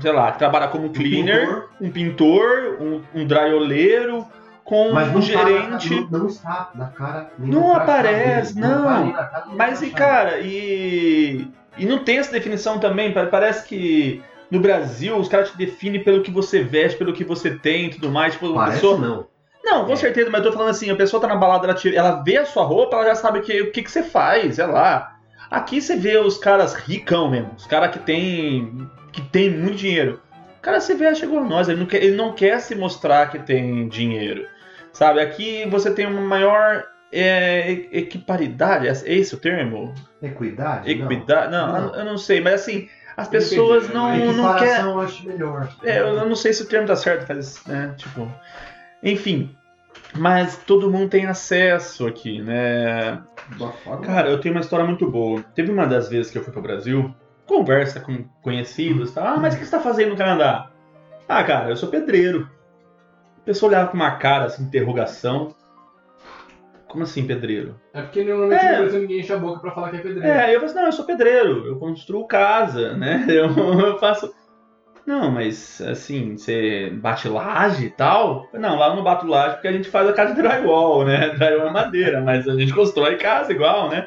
sei lá, que trabalha como cleaner, pintor. um pintor, um, um dryoleiro, com Mas um não, gerente. Tá, não, não está na cara Não aparece, dele. não. tá na cara, no Mas e crachá. cara, e. E não tem essa definição também. pa- Parece que no Brasil os caras te definem pelo que você veste, pelo que você tem e tudo mais. Tipo, Parece pessoa. não. Não, com É. certeza, mas eu tô falando assim, a pessoa tá na balada, ela, tira- ela vê a sua roupa, ela já sabe que- o que, que você faz, sei lá. Aqui você vê os caras ricão mesmo, os caras que tem, que tem muito dinheiro. O cara você vê, chegou a nós, ele não, quer, ele não quer se mostrar que tem dinheiro. Sabe, aqui você tem uma maior é, equiparidade, é esse o termo? Equidade? Equidade? Não, Não. eu não sei, mas assim, as pessoas Não. não, não querem. Eu acho melhor. É, eu não sei se o termo tá certo, mas, né, tipo... Enfim, mas todo mundo tem acesso aqui, né? Cara, eu tenho uma história muito boa. Teve uma das vezes que eu fui pro Brasil, conversa com conhecidos, tá? Ah, mas o que você tá fazendo no Canadá? Ah, cara, eu sou pedreiro. A pessoa olhava com uma cara, assim, interrogação. Como assim, pedreiro? É porque normalmente É. no Brasil ninguém enche a boca pra falar que é pedreiro. É, eu falei assim, não, eu sou pedreiro, eu construo casa, né? Eu, eu faço. Não, mas assim, você bate laje e tal? Não, lá eu não bato laje porque a gente faz a casa de drywall, né? Drywall é madeira, mas a gente constrói casa igual, né?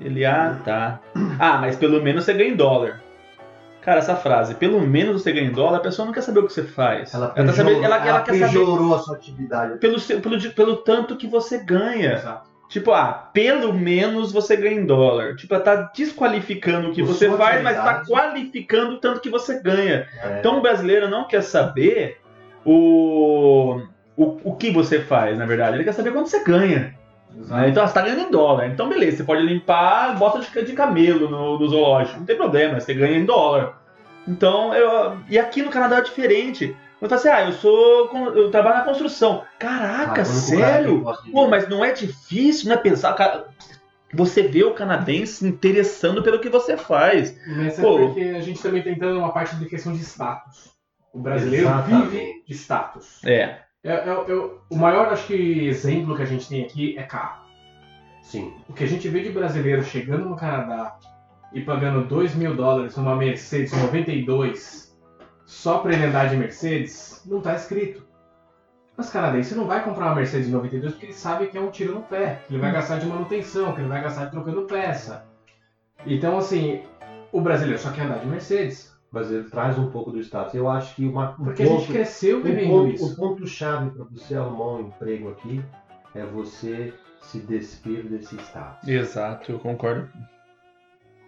Ele, ah, tá. Ah, mas pelo menos você ganha em dólar. Cara, essa frase, pelo menos você ganha em dólar, a pessoa não quer saber o que você faz. Ela, tá pejorou, sabendo- ela, ela ela quer saber a sua atividade. pelo, pelo, pelo tanto que você ganha. Exato. Tipo, ah, pelo menos você ganha em dólar. Tipo, tá desqualificando o que você faz, mas tá qualificando o tanto que você ganha. É. Então o brasileiro não quer saber o, o, o que você faz, na verdade. Ele quer saber quanto você ganha. né? Então, você tá ganhando em dólar. Então, beleza, você pode limpar bota de, de camelo no, no zoológico. Não tem problema, você ganha em dólar. Então, eu, e aqui no Canadá é diferente. Eu falo assim, ah, eu sou. Eu trabalho na construção. Caraca, eu sério? Pô, mas não é difícil, não é pensar. cara, Você vê o canadense se interessando pelo que você faz. Mas é Pô. porque a gente também tem entrando numa parte de questão de status. O brasileiro Exatamente. vive de status. É. É, é- é- o maior, acho que, exemplo que a gente tem aqui é carro. Sim. O que a gente vê de brasileiro chegando no Canadá e pagando 2 mil dólares numa Mercedes 92 só pra ele andar de Mercedes, não tá escrito. Mas canadense não vai comprar uma Mercedes 92 porque ele sabe que é um tiro no pé, que ele vai gastar de manutenção, que ele vai gastar trocando peça. Então, assim, o brasileiro só quer andar de Mercedes. Mas ele traz um pouco do status. Eu acho que uma, um Porque a gente ponto, cresceu um vivendo ponto, isso. o ponto-chave para você arrumar um emprego aqui é você se despir desse status. Exato, eu concordo.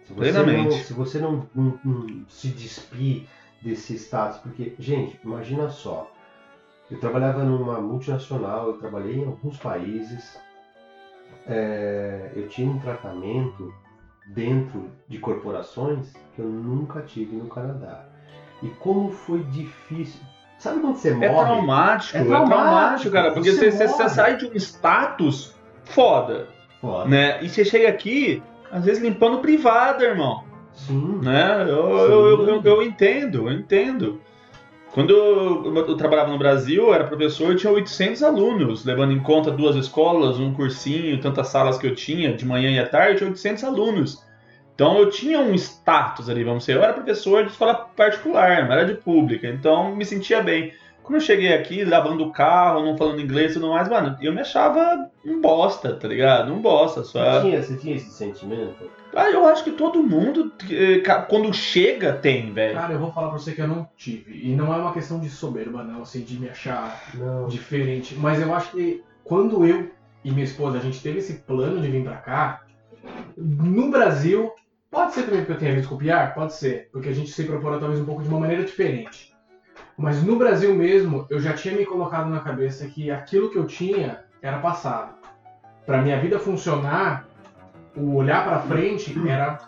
Se você Plenamente. não, se você não, não- não se despir desse status, porque, gente, imagina só. Eu trabalhava numa multinacional, eu trabalhei em alguns países, é, eu tinha um tratamento dentro de corporações que eu nunca tive no Canadá. E como foi difícil. Sabe quando você É morre? traumático, É é traumático, traumático, cara. Porque você você, você- sai de um status foda, Foda. né? E você chega aqui, às vezes limpando privada, irmão. Sim. Né? Eu, eu, eu, eu, eu entendo, eu entendo. Quando eu, eu trabalhava no Brasil, eu era professor e tinha 800 alunos, levando em conta duas escolas, um cursinho, tantas salas que eu tinha, de manhã e à tarde, eu tinha 800 alunos. Então eu tinha um status ali, vamos dizer. Eu era professor de escola particular, não era de pública, então me sentia bem. Quando eu cheguei aqui, lavando o carro, não falando inglês e tudo mais, mano, eu me achava um bosta, tá ligado? Um bosta. Só... Você, tinha, você tinha esse sentimento? Ah, eu acho que todo mundo, eh, quando chega, tem, velho. Cara, eu vou falar pra você que eu não tive. E não é uma questão de soberba, não, assim, de me achar Não. diferente. Mas eu acho que quando eu e minha esposa a gente teve esse plano de vir pra cá, no Brasil, pode ser também porque eu tenha visto copiar, pode ser, porque a gente se propôs talvez um pouco de uma maneira diferente. Mas no Brasil mesmo, eu já tinha me colocado na cabeça que aquilo que eu tinha era passado. Pra minha vida funcionar, o olhar pra frente era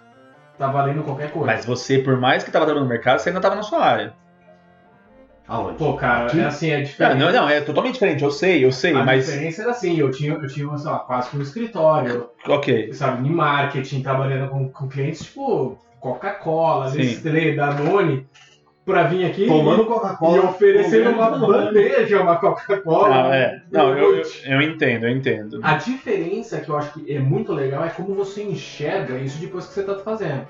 tá valendo qualquer coisa. Mas você, por mais que tava trabalhando no mercado, você ainda tava na sua área. Aonde? Pô, cara, Aqui? é assim, é Não, diferente. não, não, é totalmente diferente, eu sei, eu sei, A mas. diferença era assim, eu tinha, eu tinha sei lá, quase que um escritório, Ok. sabe, em marketing, trabalhando com, com clientes tipo Coca-Cola, Sim. Nestlé, Danone, pra vir aqui Tomando e Coca-Cola. oferecendo uma bandeja, uma Coca-Cola. Não, é. Não, eu, eu, entendo, eu entendo. A diferença que eu acho que é muito legal é como você enxerga isso depois que você tá fazendo.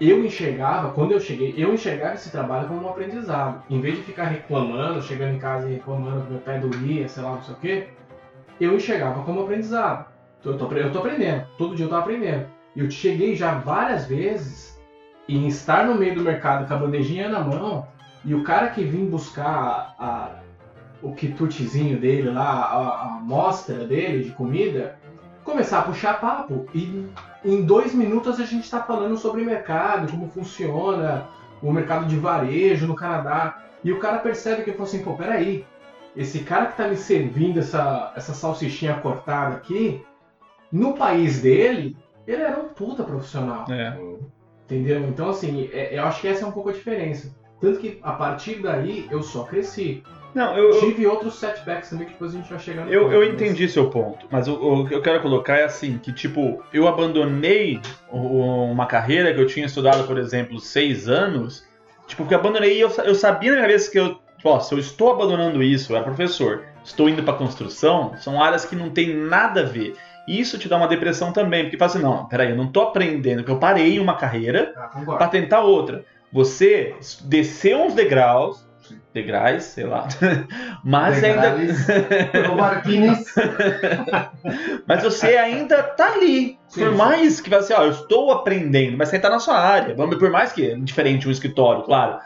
eu enxergava, quando eu cheguei, eu enxergava esse trabalho como um aprendizado. Em vez de ficar reclamando, chegando em casa e reclamando que meu pé doía, sei lá, não sei o quê, eu enxergava como aprendizado. Eu tô, eu tô aprendendo, todo dia eu tô aprendendo. E eu cheguei já várias vezes em estar no meio do mercado com a bandejinha na mão e o cara que vim buscar a, a, o quitutezinho dele lá, a, a amostra dele de comida, começar a puxar papo. E em dois minutos a gente está falando sobre mercado, como funciona o mercado de varejo no Canadá. E o cara percebe que ele falou assim, pô, peraí, esse cara que tá me servindo essa, essa salsichinha cortada aqui, no país dele, ele era um puta profissional. É. Entendeu? Então, assim, é- eu acho que essa é um pouco a diferença. Tanto que a partir daí eu só cresci. Não, eu, eu, Tive outros setbacks também que depois a gente vai chegar no eu, ponto, eu mas- entendi seu ponto, mas o, o que eu quero colocar é assim, que tipo, eu abandonei uma carreira que eu tinha estudado, por exemplo, seis anos, tipo, que eu abandonei e eu, eu sabia na minha cabeça que eu, ó, se eu estou abandonando isso, eu era professor, estou indo para construção, são áreas que não tem nada a ver. Isso te dá uma depressão também, porque fala assim, não, peraí, eu não tô aprendendo, porque eu parei uma carreira, Ah, para tentar outra. Você desceu uns degraus, degraus, sei lá, mas ainda, Degraus, Marquinhos. mas você ainda tá ali. Sim, por mais que você, ó, eu estou aprendendo, mas você tá na sua área. Vamos, por mais que é diferente um escritório, claro,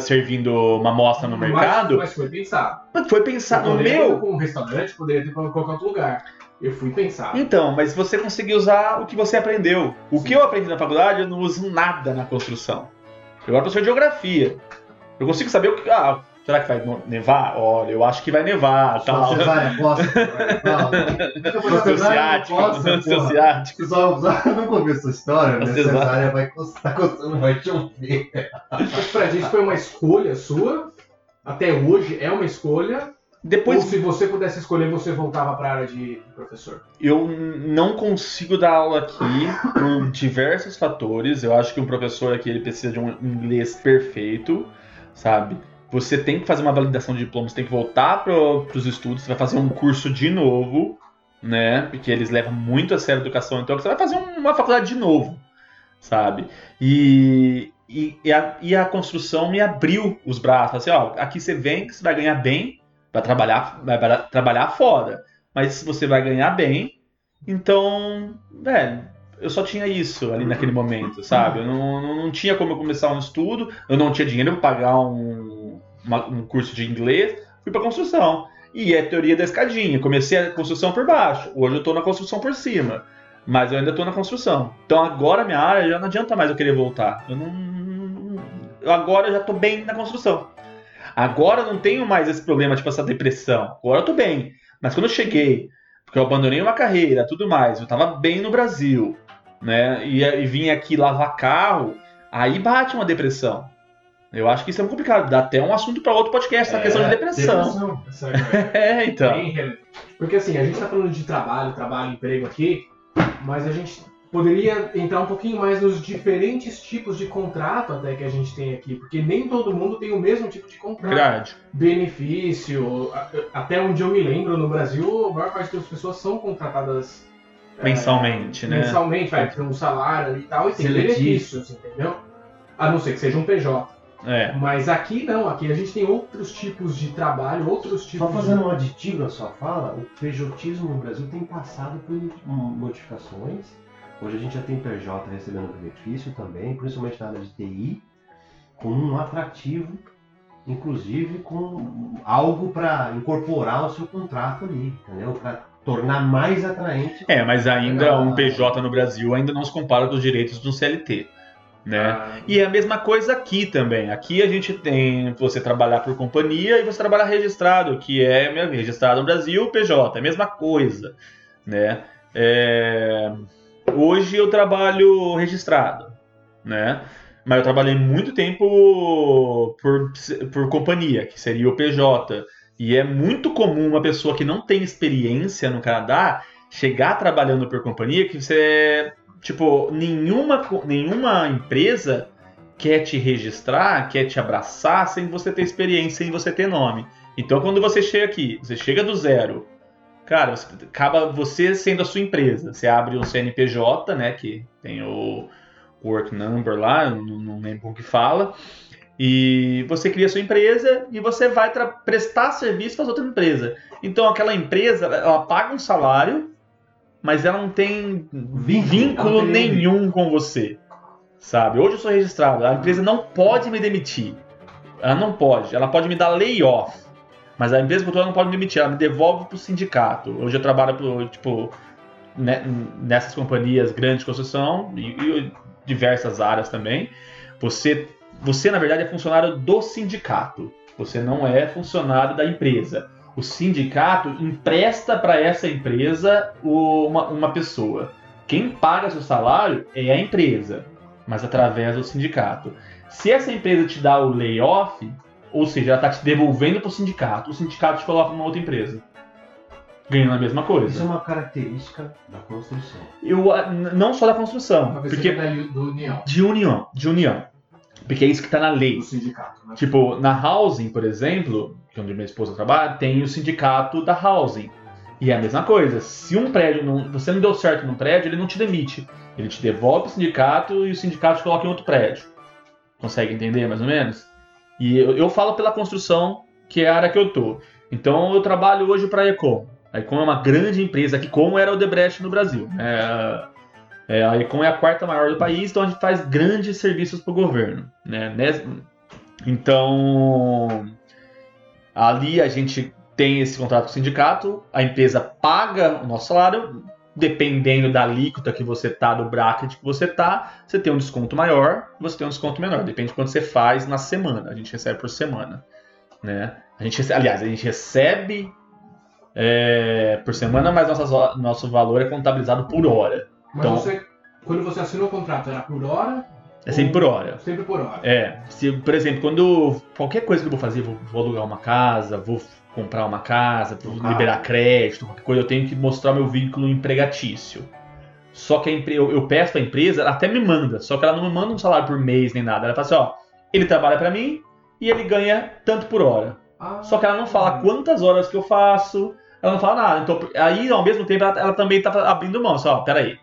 servindo uma amostra no Mas- mercado, Mas, foi pensado. mas foi no ter meu. com um restaurante, poderia ter para qualquer outro lugar. Eu fui pensar. Então, mas você conseguiu usar o que você aprendeu. O Sim. que eu aprendi na faculdade, eu não uso nada na construção. Eu era professor de geografia. Eu consigo saber o que. Ah, será que vai no- nevar? Olha, eu acho que vai nevar. Tal. Só cesárea, posso? Não. No seu ciático, no seu ciático. Só, só não ouviu essa história, né? A cesárea. Vai custar, custando, vai chover. Mas Fred, isso foi uma escolha sua. Até hoje é uma escolha. Depois Ou se você pudesse escolher, você voltava para a área de professor. Eu não consigo dar aula aqui por diversos fatores. Eu acho que um professor aqui ele precisa de um inglês perfeito, sabe? Você tem que fazer uma validação de diploma, você tem que voltar para os estudos, você vai fazer um curso de novo, né? Porque eles levam muito a sério a educação, então você vai fazer uma faculdade de novo, sabe? E, e, e a, e a construção me abriu os braços, assim, ó, aqui você vem, que você vai ganhar bem, vai trabalhar, vai trabalhar fora. Mas você vai ganhar bem, então, velho, eu só tinha isso ali naquele momento, sabe? Eu não, não, não tinha como eu começar um estudo, eu não tinha dinheiro para pagar um, uma- um curso de inglês, fui para construção. E é teoria da escadinha. Comecei a construção por baixo, hoje eu tô na construção por cima. Mas eu ainda tô na construção. Então agora minha área já não adianta mais eu querer voltar. Eu não. agora eu já tô bem na construção. Agora eu não tenho mais esse problema, tipo, essa depressão. Agora eu tô bem. Mas quando eu cheguei, porque eu abandonei uma carreira, tudo mais, eu tava bem no Brasil, né? E, e vim aqui lavar carro, aí bate uma depressão. Eu acho que isso é muito complicado. Dá até um assunto para outro podcast, É, questão de depressão. depressão. É É, então. Porque assim, a gente está falando de trabalho, trabalho, emprego aqui, mas a gente poderia entrar um pouquinho mais nos diferentes tipos de contrato até que a gente tem aqui, porque nem todo mundo tem o mesmo tipo de contrato. Verdade. Benefício, a- até onde eu me lembro, no Brasil, a maior parte das pessoas são contratadas é, Mensalmente, né? mensalmente, vai ter um salário e tal, e tem Seletivo. benefícios, entendeu? A não ser que seja um PJ. É. Mas aqui não, aqui a gente tem outros tipos de trabalho, outros Só tipos fazendo de... um aditivo à sua fala, o pejotismo no Brasil tem passado por modificações. Hoje a gente já tem PJ recebendo benefício também, principalmente na área de TI, com um atrativo, inclusive com algo para incorporar ao seu contrato ali, entendeu? Para tornar mais atraente. É, mas ainda um PJ no Brasil ainda não se compara com os direitos de um CLT, né? Ah, E é a mesma coisa aqui também. Aqui a gente tem você trabalhar por companhia e você trabalhar registrado, que é registrado no Brasil, PJ, é a mesma coisa, né? É, Hoje eu trabalho registrado, né? Mas eu trabalhei muito tempo por, por companhia, que seria o PJ. E é muito comum uma pessoa que não tem experiência no Canadá chegar trabalhando por companhia que você tipo nenhuma nenhuma empresa quer te registrar, quer te abraçar sem você ter experiência, sem você ter nome. Então quando você chega aqui, você chega do zero, cara, você, acaba você sendo a sua empresa. Você abre um CNPJ, né, que tem o, work number lá, não, não lembro como que fala. E você cria sua empresa e você vai prestar serviço para outra empresa. Então aquela empresa, ela paga um salário, mas ela não tem vínculo, vínculo nenhum com você. Sabe? Hoje eu sou registrado, a empresa não pode me demitir. Ela não pode, ela pode me dar layoff. Mas a empresa cultural não pode me demitir, ela me devolve para o sindicato. Hoje eu trabalho pro, tipo, né, nessas companhias grandes de construção e, e diversas áreas também. Você você, na verdade, é funcionário do sindicato. Você não é funcionário da empresa. O sindicato empresta para essa empresa uma, uma pessoa. Quem paga seu salário é a empresa, mas através do sindicato. Se essa empresa te dá o layoff, ou seja, ela está te devolvendo para o sindicato, o sindicato te coloca numa outra empresa. Ganhando a mesma coisa. Isso é uma característica da construção. Eu, não só da construção. Porque do união. De união. De união. Porque é isso que está na lei. O sindicato, né? Tipo, na housing, por exemplo, que é onde minha esposa trabalha, tem o sindicato da housing. E é a mesma coisa. Se um prédio não. Você não deu certo num prédio, ele não te demite. Ele te devolve o sindicato e o sindicato te coloca em outro prédio. Consegue entender mais ou menos? E eu, eu falo pela construção, que é a área que eu tô. Então eu trabalho hoje para a Ecom. A Ecom é uma grande empresa que, como era o Debrecht no Brasil. É, é, a Econ é a quarta maior do país, então a gente faz grandes serviços para o governo. Né? Então, ali a gente tem esse contrato com o sindicato, a empresa paga o nosso salário, dependendo da alíquota que você tá, do bracket que você tá, você tem um desconto maior, você tem um desconto menor, depende de quanto você faz na semana, a gente recebe por semana. Né? A gente, aliás, a gente recebe é, por semana, mas nosso valor é contabilizado por hora. Mas então, você, quando você assinou o contrato, era por hora? É sempre por hora. Sempre por hora. É. Se, por exemplo, quando qualquer coisa que eu vou fazer, vou, vou alugar uma casa, vou comprar uma casa, um liberar crédito, qualquer coisa, eu tenho que mostrar meu vínculo empregatício. Só que a empre... eu, eu peço pra empresa, ela até me manda, só que ela não me manda um salário por mês nem nada. Ela fala assim, ó, ele trabalha para mim e ele ganha tanto por hora. Ah, só que ela não fala quantas horas que eu faço, ela não fala nada. Então, aí, ao mesmo tempo, ela, ela também tá abrindo mão. Só, ó, peraí,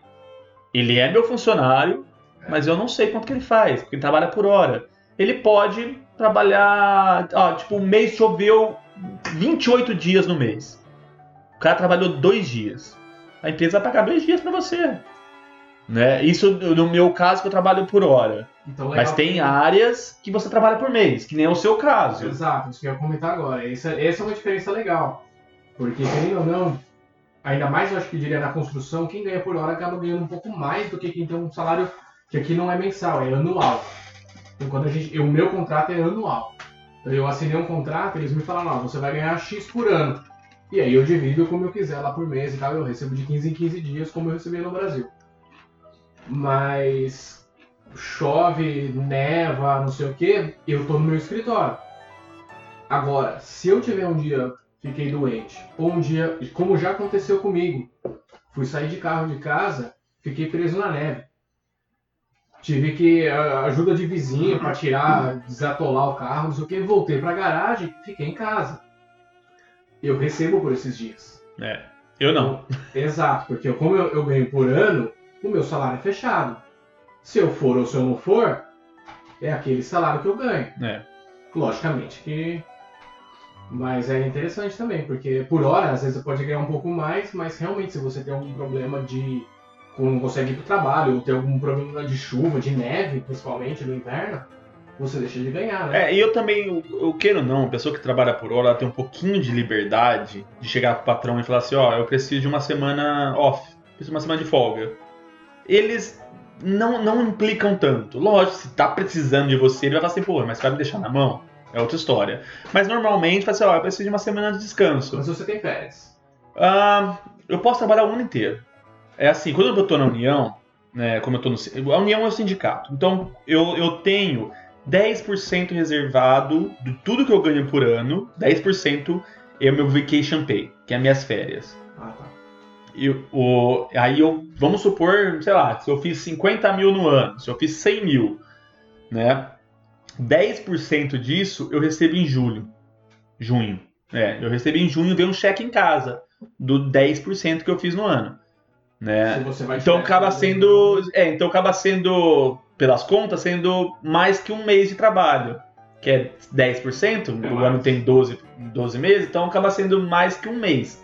ele é meu funcionário, mas eu não sei quanto que ele faz, porque ele trabalha por hora. Ele pode trabalhar, ó, tipo, o mês choveu 28 dias no mês. O cara trabalhou dois dias. A empresa vai pagar dois dias para você. Né? Isso no meu caso que eu trabalho por hora. Então, Mas tem áreas que você trabalha por mês, que nem é o seu caso. Exato, isso que eu ia comentar agora. Essa, essa é uma diferença legal. Porque, querendo ou não, ainda mais eu acho que diria na construção, quem ganha por hora acaba ganhando um pouco mais do que quem tem um salário que aqui não é mensal, é anual. Então, quando a gente, o meu contrato é anual. Eu assinei um contrato, eles me falaram, não, você vai ganhar X por ano. E aí eu divido como eu quiser lá por mês e tal, eu recebo de 15 em 15 dias como eu recebia no Brasil. Mas chove, neva, não sei o que, eu tô no meu escritório. Agora, se eu tiver um dia fiquei doente. Ou um dia, como já aconteceu comigo, fui sair de carro de casa, fiquei preso na neve. Tive que ajuda de vizinho para tirar, desatolar o carro, não sei o que, voltei para a garagem, fiquei em casa. Eu recebo por esses dias. É, eu não. Exato, porque como eu, eu ganho por ano, o meu salário é fechado. Se eu for ou se eu não for, é aquele salário que eu ganho. É. Logicamente que mas é interessante também, porque por hora, às vezes, você pode ganhar um pouco mais, mas realmente, se você tem algum problema de. Não consegue ir pro trabalho, ou tem algum problema de chuva, de neve, principalmente no inverno, você deixa de ganhar, né? É, e eu também, eu, eu queiro ou não, a pessoa que trabalha por hora, ela tem um pouquinho de liberdade de chegar pro patrão e falar assim: ó, oh, eu preciso de uma semana off, preciso de uma semana de folga. Eles não, não implicam tanto. Lógico, se tá precisando de você, ele vai falar assim: pô, mas você vai me deixar na mão? é outra história. Mas normalmente, fala assim, ó, eu preciso de uma semana de descanso. Mas você tem férias? Ah, eu posso trabalhar o ano inteiro. É assim, quando eu tô na União, né, como eu tô no... A União é o sindicato. Então, eu, eu tenho 10% reservado de tudo que eu ganho por ano, 10% é o meu vacation pay, que é minhas férias. Ah, tá. E, o, aí eu, vamos supor, sei lá, se eu fiz 50 mil no ano, se eu fiz 100 mil, né? 10% disso eu recebo em julho. Junho. É, eu recebi em junho, veio um cheque em casa do 10% que eu fiz no ano. Né? Se você vai Então acaba sendo. É, então acaba sendo, pelas contas, sendo mais que um mês de trabalho. Que é 10%, É o ano tem 12, 12 meses, então acaba sendo mais que um mês.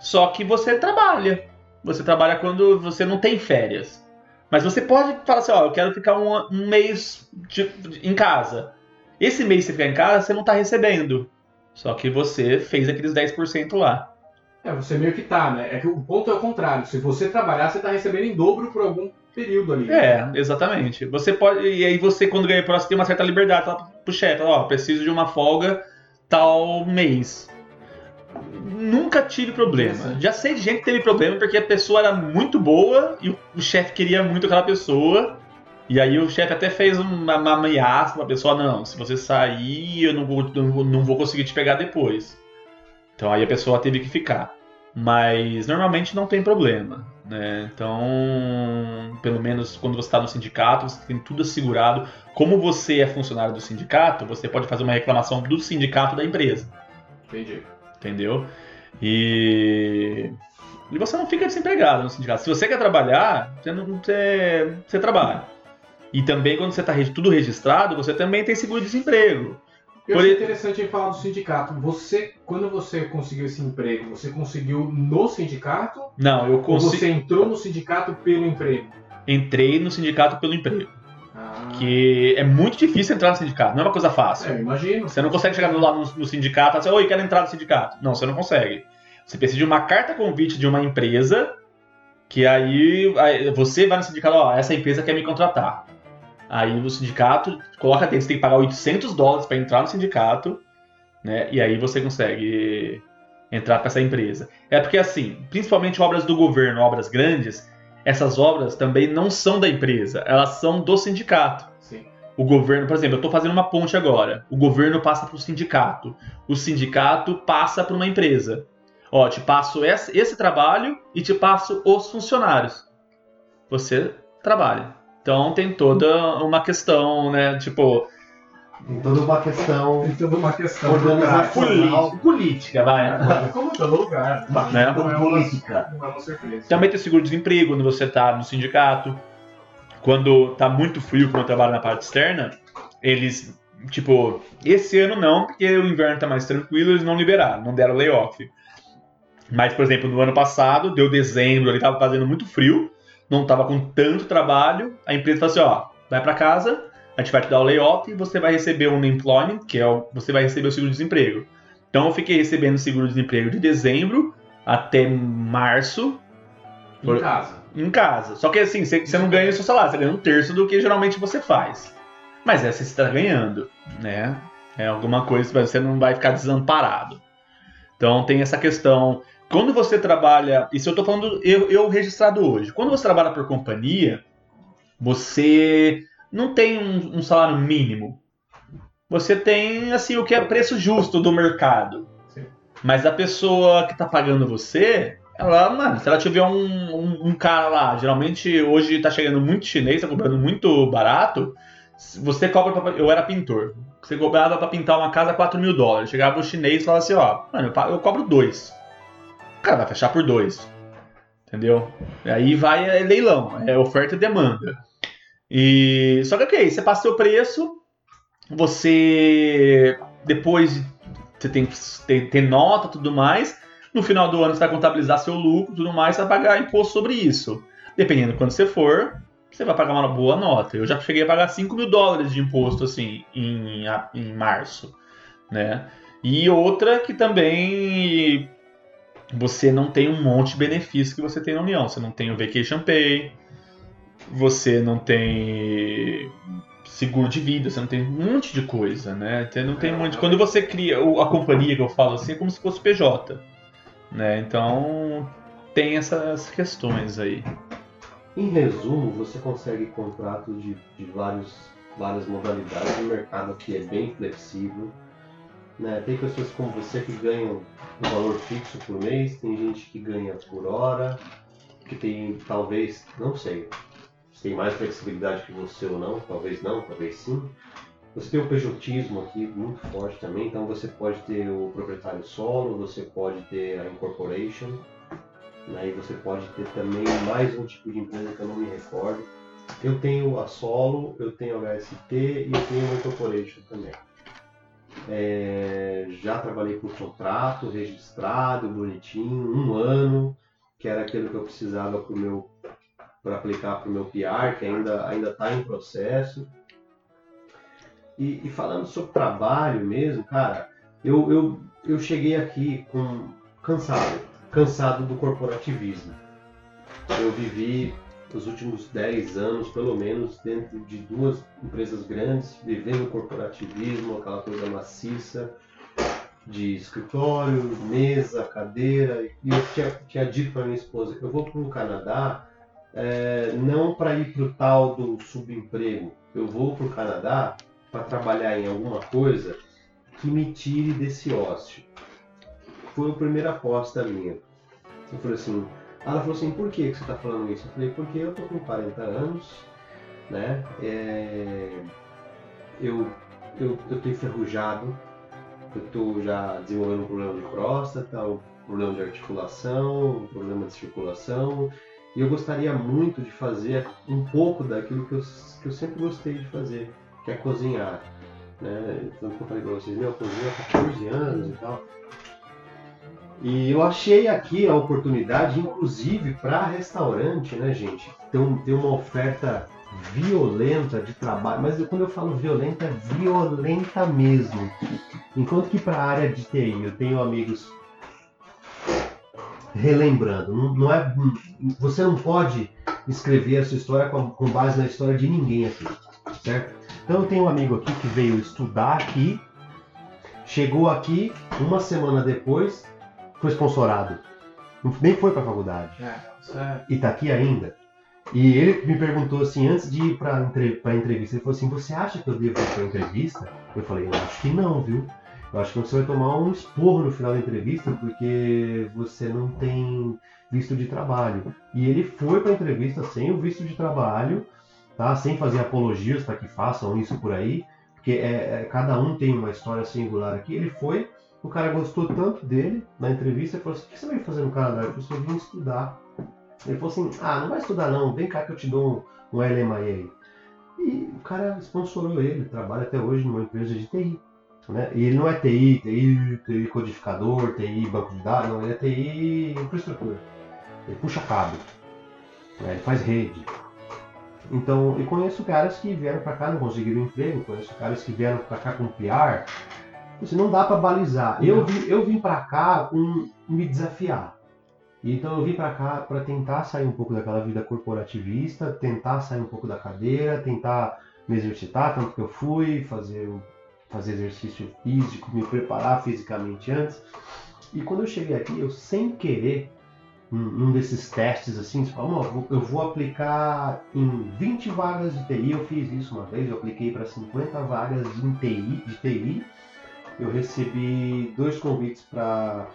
Só que você trabalha. Você trabalha quando você não tem férias. Mas você pode falar assim, ó, eu quero ficar um, um mês de- em casa. Esse mês que você ficar em casa, você não tá recebendo. Só que você fez aqueles 10% lá. É, você meio que tá, né? É que o ponto é o contrário. Se você trabalhar, você tá recebendo em dobro por algum período ali. É, exatamente. Você pode. E aí você, quando ganha próximo, tem uma certa liberdade. Fala pro chefe, ó, preciso de uma folga tal mês. Nunca tive problema. Já sei de gente que teve problema porque a pessoa era muito boa e o, o chefe queria muito aquela pessoa. E aí o chefe até fez uma, uma ameaça pra pessoa, não, se você sair, eu não vou, não, vou- não vou conseguir te pegar depois. Então aí a pessoa teve que ficar. Mas normalmente não tem problema. Né? Então, pelo menos quando você está no sindicato, você tem tudo assegurado. Como você é funcionário do sindicato, você pode fazer uma reclamação do sindicato da empresa. Entendi. Entendeu? E. E você não fica desempregado no sindicato. Se você quer trabalhar, você, não, você, você trabalha. E também, quando você está tudo registrado, você também tem seguro-desemprego. Eu Por interessante falar do sindicato. Você, quando você conseguiu esse emprego, você conseguiu no sindicato Não, eu consigo. você entrou no sindicato pelo emprego? Entrei no sindicato pelo emprego. Ah, Que é muito difícil entrar no sindicato, não é uma coisa fácil. é, imagino. Você não consegue chegar lá no, no sindicato e assim, oi, quero entrar no sindicato. Não, você não consegue. Você precisa de uma carta convite de uma empresa, que aí, aí você vai no sindicato, ó, essa empresa quer me contratar. Aí o sindicato coloca dentro, você tem que pagar 800 dólares para entrar no sindicato, né? E aí você consegue entrar para essa empresa. É porque assim, principalmente obras do governo, obras grandes, essas obras também não são da empresa, elas são do sindicato. Sim. O governo, por exemplo, eu estou fazendo uma ponte agora. O governo passa para o sindicato. O sindicato passa para uma empresa. Ó, te passo esse, esse trabalho e te passo os funcionários. Você trabalha. Então tem toda uma questão, né? Tipo, Tem toda uma questão Tem toda uma questão organizacional. política, política vai. Como todo lugar. Né? Não é uma, política. não é uma surpresa. Também tem seguro-desemprego quando você tá no sindicato. Quando tá muito frio, quando eu trabalho na parte externa, eles, tipo, esse ano não, porque o inverno tá mais tranquilo, eles não liberaram, não deram layoff. Mas, por exemplo, no ano passado, deu dezembro, ele tava fazendo muito frio, não tava com tanto trabalho, a empresa falou assim, ó, vai pra casa, a gente vai te dar o layoff e você vai receber o unemployment, que é o, você vai receber o seguro-desemprego. Então eu fiquei recebendo seguro-desemprego de dezembro até março, Em casa. em casa. Só que assim, você você não ganha o seu salário, você ganha um terço do que geralmente você faz. Mas essa você está ganhando, né? É alguma coisa, você não vai ficar desamparado. Então tem essa questão. Quando você trabalha, isso eu tô falando eu, eu registrado hoje. Quando você trabalha por companhia, você não tem um, um salário mínimo. Você tem assim o que é preço justo do mercado. Sim. Mas a pessoa que tá pagando você, ela, mano, se ela tiver um, um, um cara lá, geralmente hoje tá chegando muito chinês, tá cobrando muito barato, você cobra pra, Eu era pintor. Você cobrava pra pintar uma casa 4 mil dólares. Chegava o chinês e falava assim, ó, mano, eu, eu cobro dois. Cara vai fechar por dois. Entendeu? Aí vai é leilão, é oferta e demanda. E. Só que ok, você passa seu preço, você. Depois você tem que ter, nota tudo mais. No final do ano você vai contabilizar seu lucro tudo mais, você vai pagar imposto sobre isso. Dependendo de quando você for, você vai pagar uma boa nota. Eu já cheguei a pagar 5 mil dólares de imposto assim em, em março. Né? E outra que também você não tem um monte de benefícios que você tem na União. Você não tem o Vacation Pay, você não tem seguro de vida, você não tem um monte de coisa, né? Você não tem um. Quando você cria a companhia que eu falo assim, é como se fosse PJ, né? Então tem essas questões aí. Em resumo, você consegue contratos de, de vários, várias modalidades no mercado que é bem flexível. Né? Tem pessoas como você que ganham um valor fixo por mês, tem gente que ganha por hora, que tem talvez, não sei, se tem mais flexibilidade que você ou não, talvez não, talvez sim. Você tem o pejotismo aqui muito forte também, então você pode ter o proprietário solo, você pode ter a incorporation. Né? E você pode ter também mais um tipo de empresa que eu não me recordo. Eu tenho a Solo, eu tenho a HST e eu tenho uma Corporation também. É, já trabalhei com contrato registrado, bonitinho, um ano, que era aquilo que eu precisava para meu para aplicar para o meu PR, que ainda ainda está em processo. E, e, falando sobre trabalho mesmo, cara, eu, eu, eu cheguei aqui com cansado, cansado do corporativismo. Eu vivi os últimos 10 anos, pelo menos, dentro de duas empresas grandes, vivendo o corporativismo, aquela coisa maciça de escritório, mesa, cadeira. E eu tinha, tinha dito para minha esposa: eu vou para o Canadá é, não para ir para o tal do subemprego, eu vou para o Canadá para trabalhar em alguma coisa que me tire desse ócio. Foi a primeira aposta minha. Eu falei assim, ela falou assim, por que, que você está falando isso? Eu falei, porque eu tô com 40 anos, né? É, eu, eu, eu enferrujado, eu tô já desenvolvendo um problema de próstata, um problema de articulação, um problema de circulação, e eu gostaria muito de fazer um pouco daquilo que eu, que eu sempre gostei de fazer, que é cozinhar. Né? Tanto eu falei para vocês, meu, eu cozinho há 14 anos e tal. E eu achei aqui a oportunidade, inclusive para restaurante, né, gente? Um, ter uma oferta violenta de trabalho, mas quando eu falo violenta, é violenta mesmo. Enquanto que para a área de TI eu tenho amigos relembrando, não, é, você não pode escrever a sua história com, com base na história de ninguém aqui, certo? Então eu tenho um amigo aqui que veio estudar aqui, chegou aqui uma semana depois, foi sponsorado. Nem foi para a faculdade. É. E está aqui ainda. E ele me perguntou assim, antes de ir para entre, a entrevista, ele falou assim: Você acha que eu devo ir para entrevista? Eu falei: Eu acho que não, viu? Eu acho que você vai tomar um esporro no final da entrevista porque você não tem visto de trabalho. E ele foi para a entrevista sem o visto de trabalho, tá? Sem fazer apologias para que façam isso por aí, porque é, é, cada um tem uma história singular aqui. Ele foi o cara gostou tanto dele na entrevista e falou assim: O que você vai fazer no Canadá? Eu falei assim: vim estudar. Ele falou assim: Ah, não vai estudar não, vem cá que eu te dou um, um LMIA. E o cara sponsorou ele, trabalha até hoje numa empresa de TI. Né? E ele não é TI, TI, TI codificador, TI banco de dados, não, ele é TI infraestrutura. Ele puxa cabo, né? ele faz rede. Então, eu conheço caras que vieram para cá não conseguiram emprego, conheço caras que vieram para cá com PR Assim, não dá para balizar. Eu vim, eu vim para cá um, me desafiar. Então eu vim para cá para tentar sair um pouco daquela vida corporativista, tentar sair um pouco da cadeira, tentar me exercitar, tanto que eu fui fazer, fazer exercício físico, me preparar fisicamente antes. E quando eu cheguei aqui, eu sem querer, num desses testes assim, você fala, eu vou aplicar em 20 vagas de TI, eu fiz isso uma vez, eu apliquei para 50 vagas de TI, de TI eu recebi dois convites para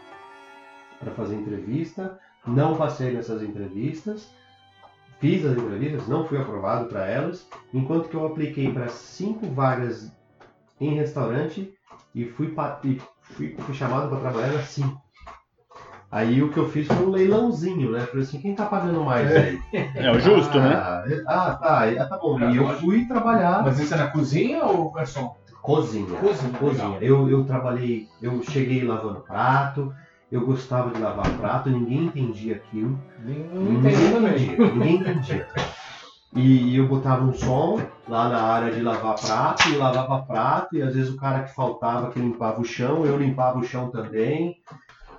fazer entrevista, não passei nessas entrevistas, fiz as entrevistas, não fui aprovado para elas, enquanto que eu apliquei para cinco vagas em restaurante e fui, e fui, fui chamado para trabalhar nas cinco. Aí o que eu fiz foi um leilãozinho, né? Falei assim, quem tá pagando mais aí? É o justo, né? ah, né? Ah, tá, ah, tá bom. E eu fui trabalhar. Mas isso é na cozinha ou garçom? Cozinha. Cozinha. Cozinha. Eu, eu trabalhei, eu cheguei lavando prato, eu gostava de lavar prato, ninguém entendia aquilo. Ninguém, entendia. Ninguém entendia. E, e eu botava um som lá na área de lavar prato, e lavava prato, e às vezes o cara que faltava que limpava o chão, eu limpava o chão também.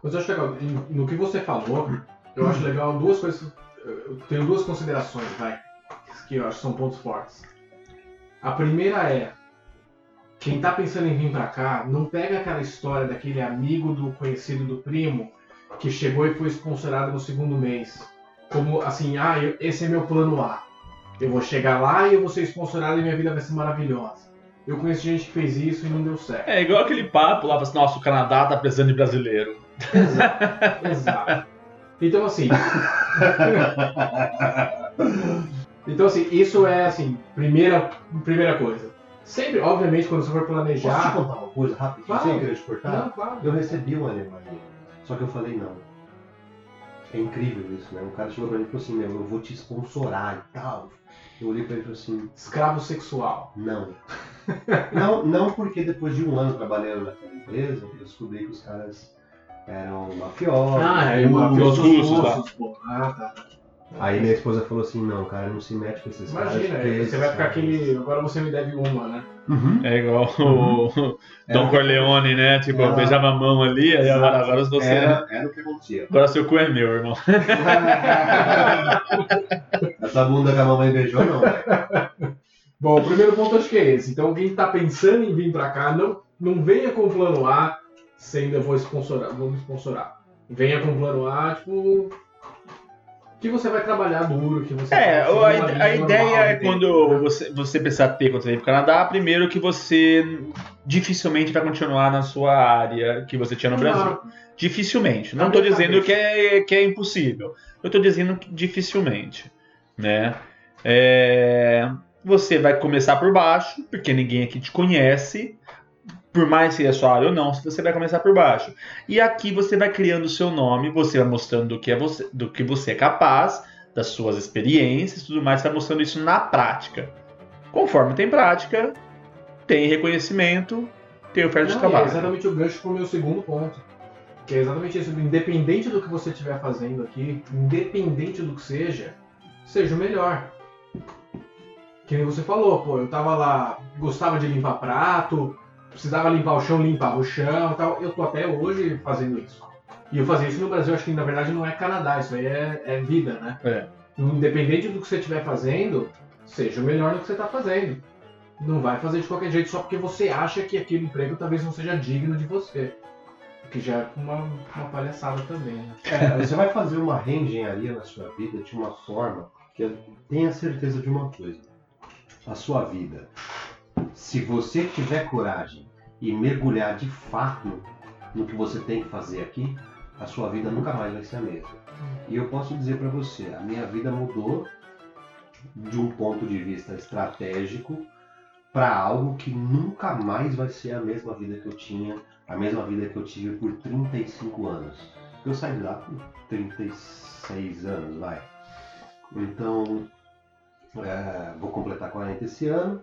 Mas eu acho legal, no que você falou, eu acho legal duas coisas. Eu tenho duas considerações, vai, que eu acho que são pontos fortes. A primeira é quem tá pensando em vir para cá, não pega aquela história daquele amigo do conhecido do primo que chegou e foi sponsorado no segundo mês. Como assim, ah, eu, esse é meu plano A. Eu vou chegar lá e eu vou ser sponsorado e minha vida vai ser maravilhosa. Eu conheço gente que fez isso e não deu certo. É igual aquele papo lá, assim, nossa, o Canadá tá precisando de brasileiro. Exato. exato. Então assim. então assim, isso é assim, primeira, primeira coisa. Sempre, obviamente, quando você for planejar. Posso te contar uma coisa rápido? Claro. Sem querer te cortar? Não, claro. Eu recebi uma Alemanha. Só que eu falei não. É incrível isso, né? Um cara chegou pra mim e falou assim, meu, eu vou te sponsorar e tal. Eu olhei pra ele e falei assim, Escravo sexual. não. não, não porque depois de um ano trabalhando naquela empresa, eu descobri que os caras eram mafiosos. é, os mafiosos russos russos, pô. Ah, tá, tá. Aí minha esposa falou assim, não, cara, não se mete com esses caras. Imagina, porque você esses vai ficar aquele. Agora você me deve uma, né? Uhum. É igual o Don Corleone, né? Tipo, Era- beijava a mão ali, aí Exato. agora você. Era, era o que acontecia. Agora seu cu é meu, irmão. Essa bunda que a mamãe beijou, não. Bom, o primeiro ponto acho que é esse. Então, quem tá pensando em vir pra cá, não, não venha com o plano A, sendo eu vou sponsorar, vou me sponsorar. Venha com o plano A, tipo. Que você vai trabalhar duro, que você É, a, a normal ideia é quando né? você, você precisar ter quando você vem pro Canadá, primeiro que você dificilmente vai continuar na sua área que você tinha no Brasil. Dificilmente. Não estou dizendo que é, que é impossível. Eu estou dizendo que dificilmente. Né? É, Você vai começar por baixo, porque ninguém aqui te conhece. Por mais que seja sua área ou não, você vai começar por baixo. E aqui você vai criando o seu nome, você vai mostrando do que, é você, do que você é capaz, das suas experiências e tudo mais, você vai mostrando isso na prática. Conforme tem prática, tem reconhecimento, tem oferta de Não, trabalho. É exatamente o gancho pro meu segundo ponto. Que é exatamente isso. Independente do que você estiver fazendo aqui, independente do que seja, seja o melhor. Que nem você falou, pô, eu tava lá, gostava de limpar prato, precisava limpar o chão, limpava o chão e tal. Eu tô até hoje fazendo isso. E eu fazia isso no Brasil, acho que na verdade não é Canadá, isso aí é, é vida, né? É. Independente do que você estiver fazendo, seja o melhor no que você está fazendo. Não vai fazer de qualquer jeito só porque você acha que aquele emprego talvez não seja digno de você. O que já é uma, uma palhaçada também, né? É, você vai fazer uma reengenharia na sua vida de uma forma que eu tenha certeza de uma coisa. A sua vida, se você tiver coragem e mergulhar de fato no que você tem que fazer aqui, a sua vida nunca mais vai ser a mesma. E eu posso dizer para você, a minha vida mudou de um ponto de vista estratégico para algo que nunca mais vai ser a mesma vida que eu tinha, a mesma vida que eu tive por 35 anos. Eu saí de lá com 36 anos, vai. Então, é, vou completar 40 esse ano.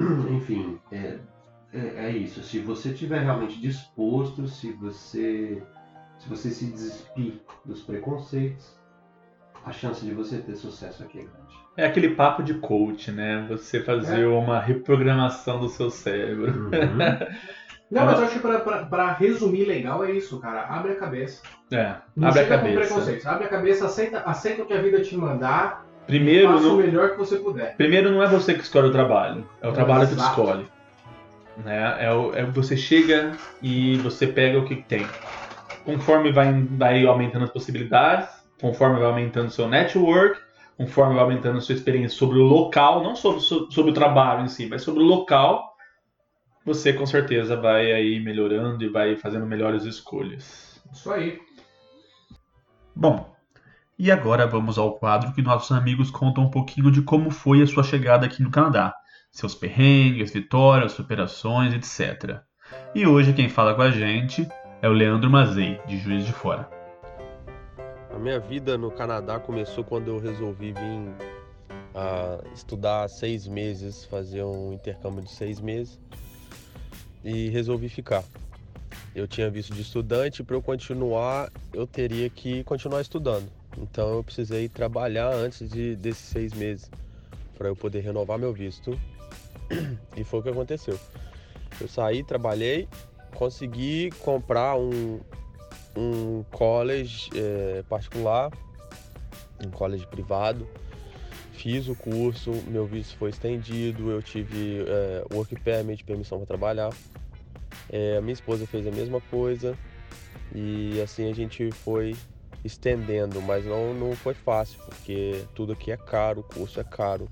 Enfim, é, é, é isso. Se você estiver realmente disposto, se você, se você se despir dos preconceitos, a chance de você ter sucesso aqui é grande. É aquele papo de coach, né? Você fazer É. uma reprogramação do seu cérebro. Não, mas eu acho que pra, pra, pra resumir legal é isso, cara. Abre a cabeça. É, Não abre a chega com cabeça. preconceitos. Abre a cabeça, aceita, aceita o que a vida te mandar. Primeiro, faça não, o melhor que você puder. primeiro não é você que escolhe o trabalho, é o trabalho que te Exato. escolhe. Né? É, o- é você chega e você pega o que tem. Conforme vai, vai aumentando as possibilidades, conforme vai aumentando o seu network, conforme vai aumentando a sua experiência sobre o local, não sobre, so- sobre o trabalho em si, mas sobre o local, você com certeza vai aí melhorando e vai fazendo melhores escolhas. Isso aí. Bom, e agora vamos ao quadro que nossos amigos contam um pouquinho de como foi a sua chegada aqui no Canadá, seus perrengues, vitórias, superações, etc. E hoje quem fala com a gente é o Leandro Mazei, de Juiz de Fora. A minha vida no Canadá começou quando eu resolvi vir a estudar seis meses, fazer um intercâmbio de seis meses e resolvi ficar. Eu tinha visto de estudante, para eu continuar, eu teria que continuar estudando. Então eu precisei trabalhar antes de, desses seis meses para eu poder renovar meu visto. E foi o que aconteceu. Eu saí, trabalhei, consegui comprar um, um college eh, particular, um college privado. Fiz o curso, meu visto foi estendido, eu tive eh, work permit, permissão para trabalhar. Eh, a minha esposa fez a mesma coisa e assim a gente foi estendendo, mas não, não foi fácil, porque tudo aqui é caro, o curso é caro.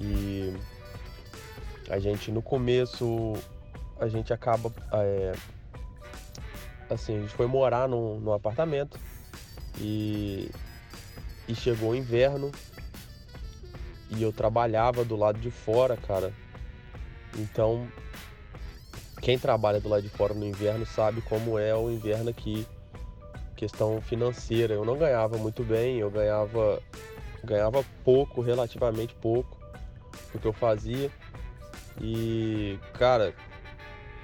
E a gente no começo a gente acaba é, assim, a gente foi morar num, num apartamento e, e chegou o inverno e eu trabalhava do lado de fora, cara. Então, quem trabalha do lado de fora no inverno sabe como é o inverno aqui. Questão financeira. Eu não ganhava muito bem, eu ganhava ganhava pouco, relativamente pouco, do que eu fazia. E, cara,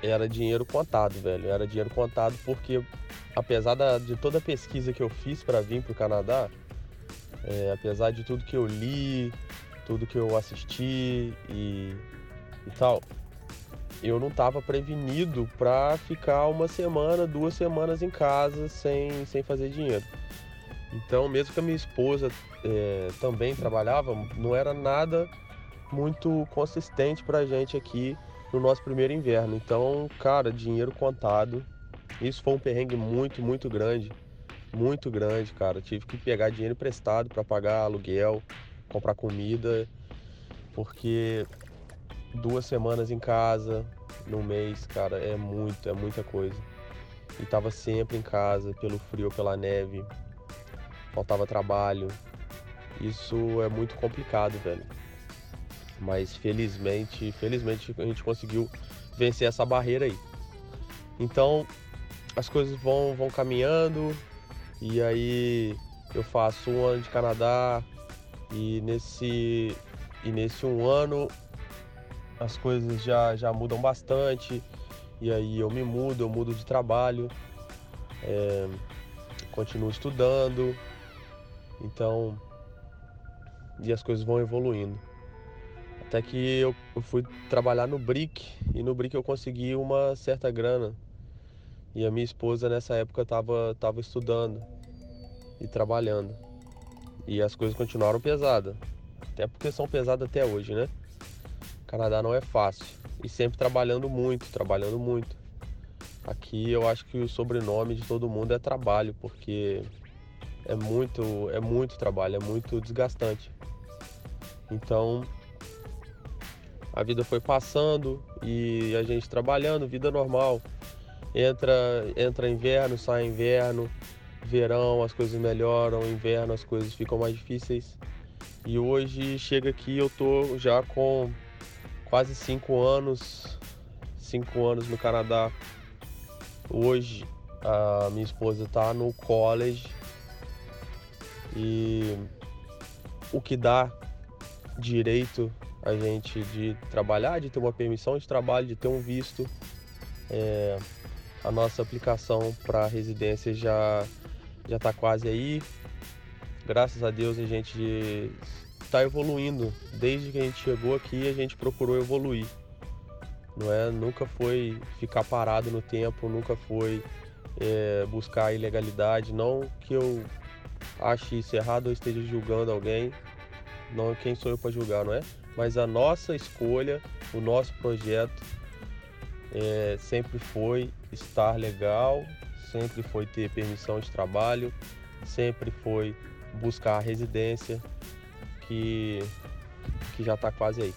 era dinheiro contado, velho. Era dinheiro contado porque, apesar da, de toda a pesquisa que eu fiz para vir pro Canadá, é, apesar de tudo que eu li, tudo que eu assisti e, e tal, eu não estava prevenido para ficar uma semana, duas semanas em casa sem, sem fazer dinheiro. Então, mesmo que a minha esposa é, também trabalhava, não era nada muito consistente para a gente aqui no nosso primeiro inverno. Então, cara, dinheiro contado. Isso foi um perrengue muito, muito grande. Muito grande, cara. tive que pegar dinheiro emprestado para pagar aluguel, comprar comida, porque duas semanas em casa no mês, cara, é muito, é muita coisa. E tava sempre em casa, pelo frio, pela neve, faltava trabalho. Isso é muito complicado, velho. Mas felizmente, felizmente a gente conseguiu vencer essa barreira aí. Então as coisas vão, vão caminhando e aí eu faço um ano de Canadá e nesse, e nesse um ano as coisas já, já mudam bastante. E aí eu me mudo, eu mudo de trabalho, é, continuo estudando. Então, e as coisas vão evoluindo. Até que eu, eu fui trabalhar no Brick e no Brick eu consegui uma certa grana. E a minha esposa nessa época estava tava estudando e trabalhando. E as coisas continuaram pesadas. Até porque são pesadas até hoje, né? Canadá não é fácil. E sempre trabalhando muito, trabalhando muito. Aqui eu acho que o sobrenome de todo mundo é trabalho, porque é muito, é muito trabalho, é muito desgastante. Então a vida foi passando e a gente trabalhando, vida normal. Entra, entra inverno, sai inverno, verão as coisas melhoram, inverno as coisas ficam mais difíceis. E hoje chega aqui eu tô já com quase cinco anos, cinco anos no Canadá. Hoje a minha esposa está no college e o que dá direito a gente de trabalhar, de ter uma permissão de trabalho, de ter um visto. É, a nossa aplicação para residência já já está quase aí. Graças a Deus a gente está evoluindo. Desde que a gente chegou aqui, a gente procurou evoluir. Não é? Nunca foi ficar parado no tempo, nunca foi é, buscar ilegalidade. Não que eu ache isso errado ou esteja julgando alguém. Não quem sou eu para julgar, não é? Mas a nossa escolha, o nosso projeto é, sempre foi estar legal, sempre foi ter permissão de trabalho, sempre foi buscar a residência, que, que já está quase aí.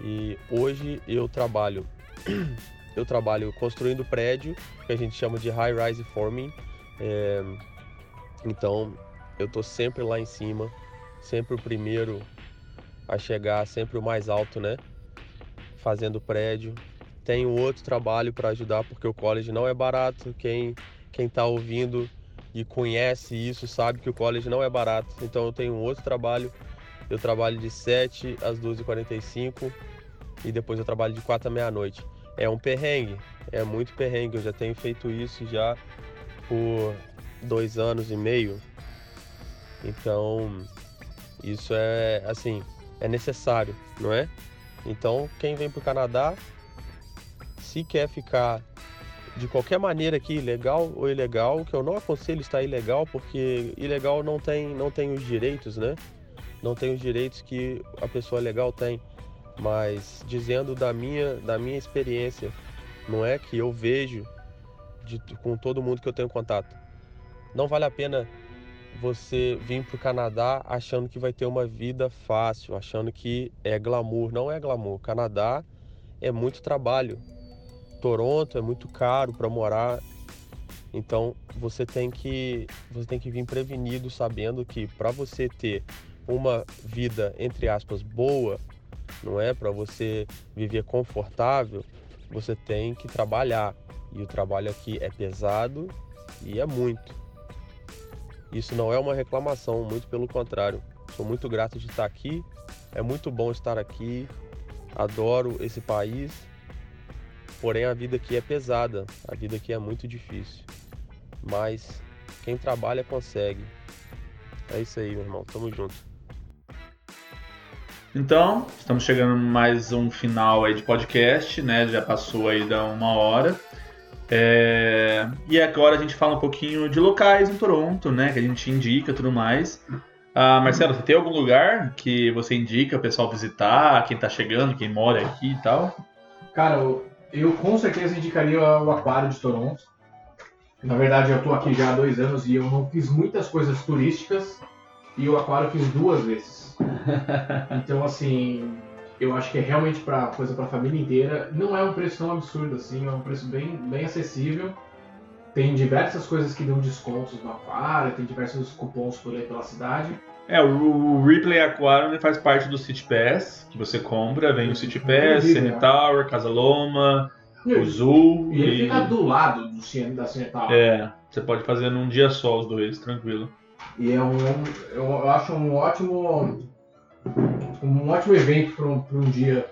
E hoje eu trabalho eu trabalho construindo prédio que a gente chama de high rise forming. É, então eu estou sempre lá em cima, sempre o primeiro a chegar, sempre o mais alto, né? Fazendo prédio. Tenho outro trabalho para ajudar porque o college não é barato. Quem quem está ouvindo e conhece isso sabe que o college não é barato. Então eu tenho outro trabalho eu trabalho de 7 às 12h45 e depois eu trabalho de 4 à meia-noite. É um perrengue, é muito perrengue. Eu já tenho feito isso já por dois anos e meio. Então, isso é assim, é necessário, não é? Então, quem vem para o Canadá, se quer ficar de qualquer maneira aqui, legal ou ilegal, que eu não aconselho estar ilegal, porque ilegal não tem, não tem os direitos, né? Não tem os direitos que a pessoa legal tem, mas dizendo da minha, da minha experiência, não é que eu vejo de, com todo mundo que eu tenho contato. Não vale a pena você vir para o Canadá achando que vai ter uma vida fácil, achando que é glamour. Não é glamour. Canadá é muito trabalho. Toronto é muito caro para morar. Então você tem que você tem que vir prevenido sabendo que para você ter uma vida, entre aspas, boa, não é? Para você viver confortável, você tem que trabalhar. E o trabalho aqui é pesado e é muito. Isso não é uma reclamação, muito pelo contrário. Sou muito grato de estar aqui. É muito bom estar aqui. Adoro esse país. Porém, a vida aqui é pesada. A vida aqui é muito difícil. Mas quem trabalha consegue. É isso aí, meu irmão. Tamo junto. Então, estamos chegando mais um final aí de podcast, né? Já passou aí da uma hora. É... E agora a gente fala um pouquinho de locais em Toronto, né? Que a gente indica tudo mais. Ah, Marcelo, você tem algum lugar que você indica o pessoal visitar, quem tá chegando, quem mora aqui e tal? Cara, eu com certeza indicaria o Aquário de Toronto. Na verdade, eu tô aqui já há dois anos e eu não fiz muitas coisas turísticas e o Aquário eu fiz duas vezes. Então, assim, eu acho que é realmente para coisa para a família inteira. Não é um preço tão absurdo assim, é um preço bem, bem acessível. Tem diversas coisas que dão descontos no Aquário, tem diversos cupons por aí pela cidade. É, o, Ripley Aquarium faz parte do City Pass, que você compra, vem o City Pass, Cine né? Tower, Casa Loma, E, o Zoo. e ele fica do lado do Cine, da Cinetal. É, você pode fazer num dia só os dois, tranquilo. E é um, eu, acho um ótimo, um ótimo evento para um, pra um dia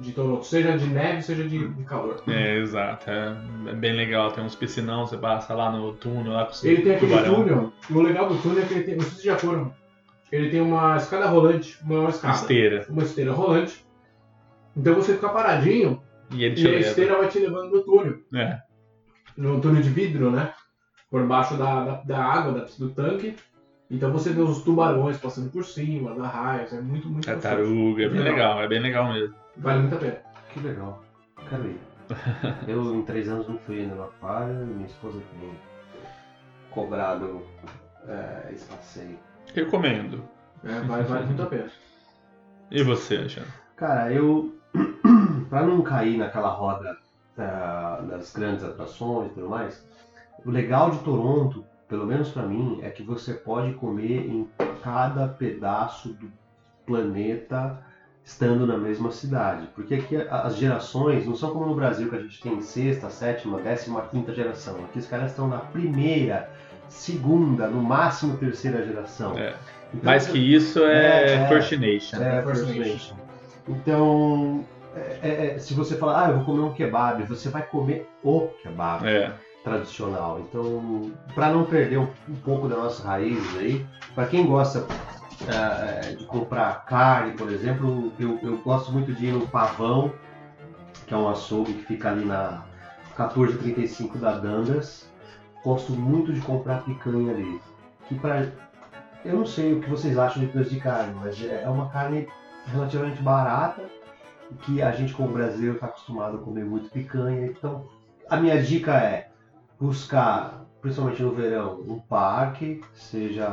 de Toronto, seja de neve, seja de, de calor. É, exato. É, é bem legal. Tem uns piscinão, você passa lá no túnel, lá com o Ele tem aquele tubarão. túnel, o legal do túnel é que ele tem, não sei se já foram, ele tem uma escada rolante, uma escada, Esteira. uma esteira rolante. Então você fica paradinho E e a esteira vai te levando no túnel. É. no túnel de vidro, né? Por baixo da, da, da água, da, do tanque. Então você vê os tubarões passando por cima, as arraias, é muito, muito. Tartaruga, é bem Legal. legal, é bem legal mesmo. Vale muito a pena. Que legal. Quero ir. Eu em três anos não fui ainda no aquário, minha esposa tem cobrado é, esse passeio. Recomendo. É, vale, vale muito a pena. E você, Alexandre? Cara, eu pra não cair naquela roda ah, das grandes atrações e tudo mais, o legal de Toronto, pelo menos pra mim, é que você pode comer em cada pedaço do planeta estando na mesma cidade. Porque aqui as gerações não são como no Brasil que a gente tem sexta, sétima, décima, quinta geração. Aqui os caras estão na primeira, segunda, no máximo terceira geração. É. Então, Mais que isso é, É, é. First Nation. é, First First Nation. Nation. Então, é- é- é, se você falar, ah, eu vou comer um kebab, você vai comer o kebab É. tradicional. Então, para não perder um, um pouco da nossa raiz aí, para quem gosta é, de comprar carne, por exemplo, eu, eu gosto muito de ir no Pavão, que é um açougue que fica ali na 1435 da Dandas. Gosto muito de comprar picanha ali. Que pra, eu não sei o que vocês acham de preço de carne, mas é é uma carne relativamente barata que a gente como brasileiro está acostumado a comer muito picanha. Então, a minha dica é buscar, principalmente no verão, um parque, seja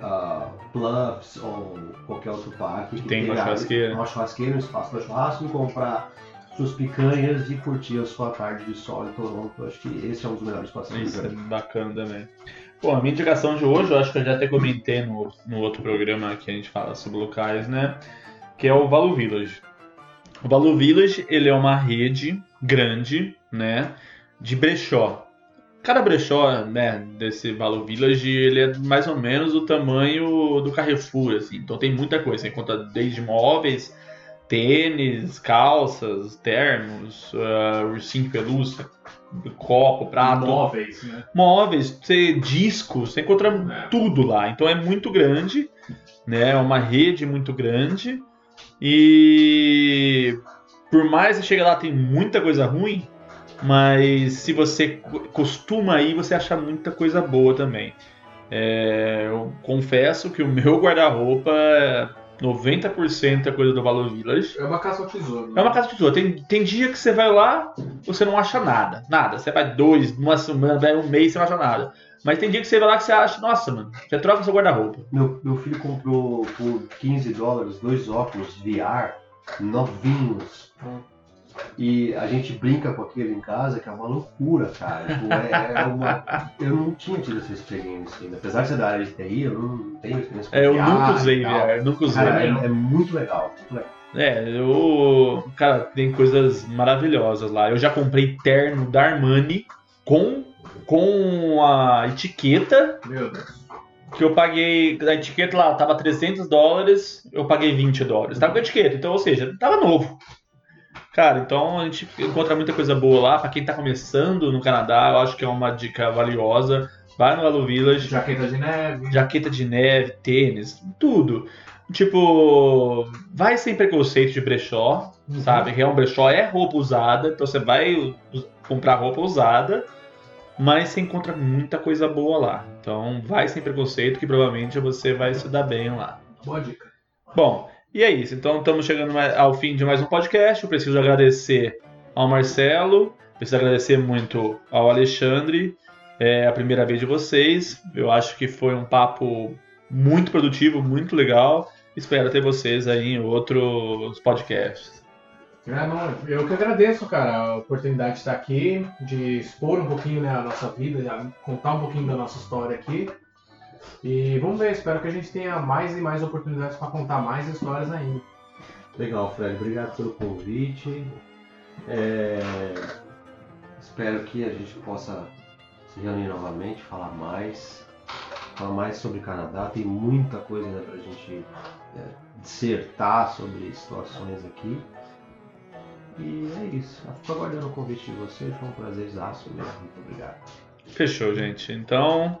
ah, Bluffs ou qualquer outro parque Que tem uma churrasqueira. uma churrasqueira, um espaço para churrasco comprar suas picanhas e curtir a sua tarde de sol em Toronto. Acho que esse é um dos melhores passeios. Isso é bacana também. Bom, a minha indicação de hoje, eu acho que eu já até comentei no, no outro programa que a gente fala sobre locais, né? Que é o Value Village. O Value Village, ele é uma rede grande, né? De brechó. Cada brechó, né, desse Value Village, ele é mais ou menos o tamanho do Carrefour, assim. Então tem muita coisa. Você encontra desde móveis, tênis, calças, termos, uh, ursinho de pelúcia, copo, prato Móveis, né? móveis, você, discos, você encontra É. tudo lá. Então é muito grande, né? É uma rede muito grande. E por mais que chegue lá tem muita coisa ruim, mas se você co- costuma ir, você acha muita coisa boa também. É, eu confesso que o meu guarda-roupa é 90% é coisa do Valor Village. É uma caça ao tesouro. É né? uma casa de tesouro. Tem, tem dia que você vai lá, você não acha nada. Nada. Você vai dois, uma semana, vai um mês, você não acha nada. Mas tem dia que você vai lá que você acha, nossa, mano, você troca seu guarda-roupa. Meu, meu filho comprou por 15 dólares dois óculos VR novinhos. E a gente brinca com aquilo em casa, que é uma loucura, cara. Tipo, é, é uma... Eu não tinha tido essa experiência ainda. Apesar de ser da área de TI, eu não tenho experiência com É, eu nunca usei tal. VR, nunca usei. Cara, é, é muito legal. muito legal. É, eu. Cara, tem coisas maravilhosas lá. Eu já comprei terno da Armani com com a etiqueta, Meu Deus. que eu paguei. A etiqueta lá tava 300 dólares, eu paguei 20 dólares. Tava com a etiqueta, então, ou seja, tava novo. Cara, então a gente encontra muita coisa boa lá. Pra quem tá começando no Canadá, eu acho que é uma dica valiosa. Vai no Halo Village, Jaqueta de neve. jaqueta de neve, tênis, tudo. Tipo, vai sem preconceito de brechó, Uhum. sabe? Que é um brechó, é roupa usada, então você vai comprar roupa usada, mas você encontra muita coisa boa lá. Então vai sem preconceito que provavelmente você vai se dar bem lá. Boa dica. Bom, e é isso. Então estamos chegando ao fim de mais um podcast. Eu preciso agradecer ao Marcelo, preciso agradecer muito ao Alexandre. É a primeira vez de vocês. Eu acho que foi um papo muito produtivo, muito legal. Espero ter vocês aí em outros podcasts. É, não, eu que agradeço, cara, a oportunidade de estar aqui, de expor um pouquinho né, a nossa vida, contar um pouquinho da nossa história aqui. E vamos ver, espero que a gente tenha mais e mais oportunidades para contar mais histórias ainda. Legal, Fred. Obrigado pelo convite. É, Espero que a gente possa se reunir novamente, falar mais, falar mais sobre Canadá. Tem muita coisa ainda para a gente é, dissertar sobre situações aqui. E é isso. Estou aguardando o convite de vocês. Foi um prazerzaço mesmo. Muito obrigado. Fechou, gente. Então,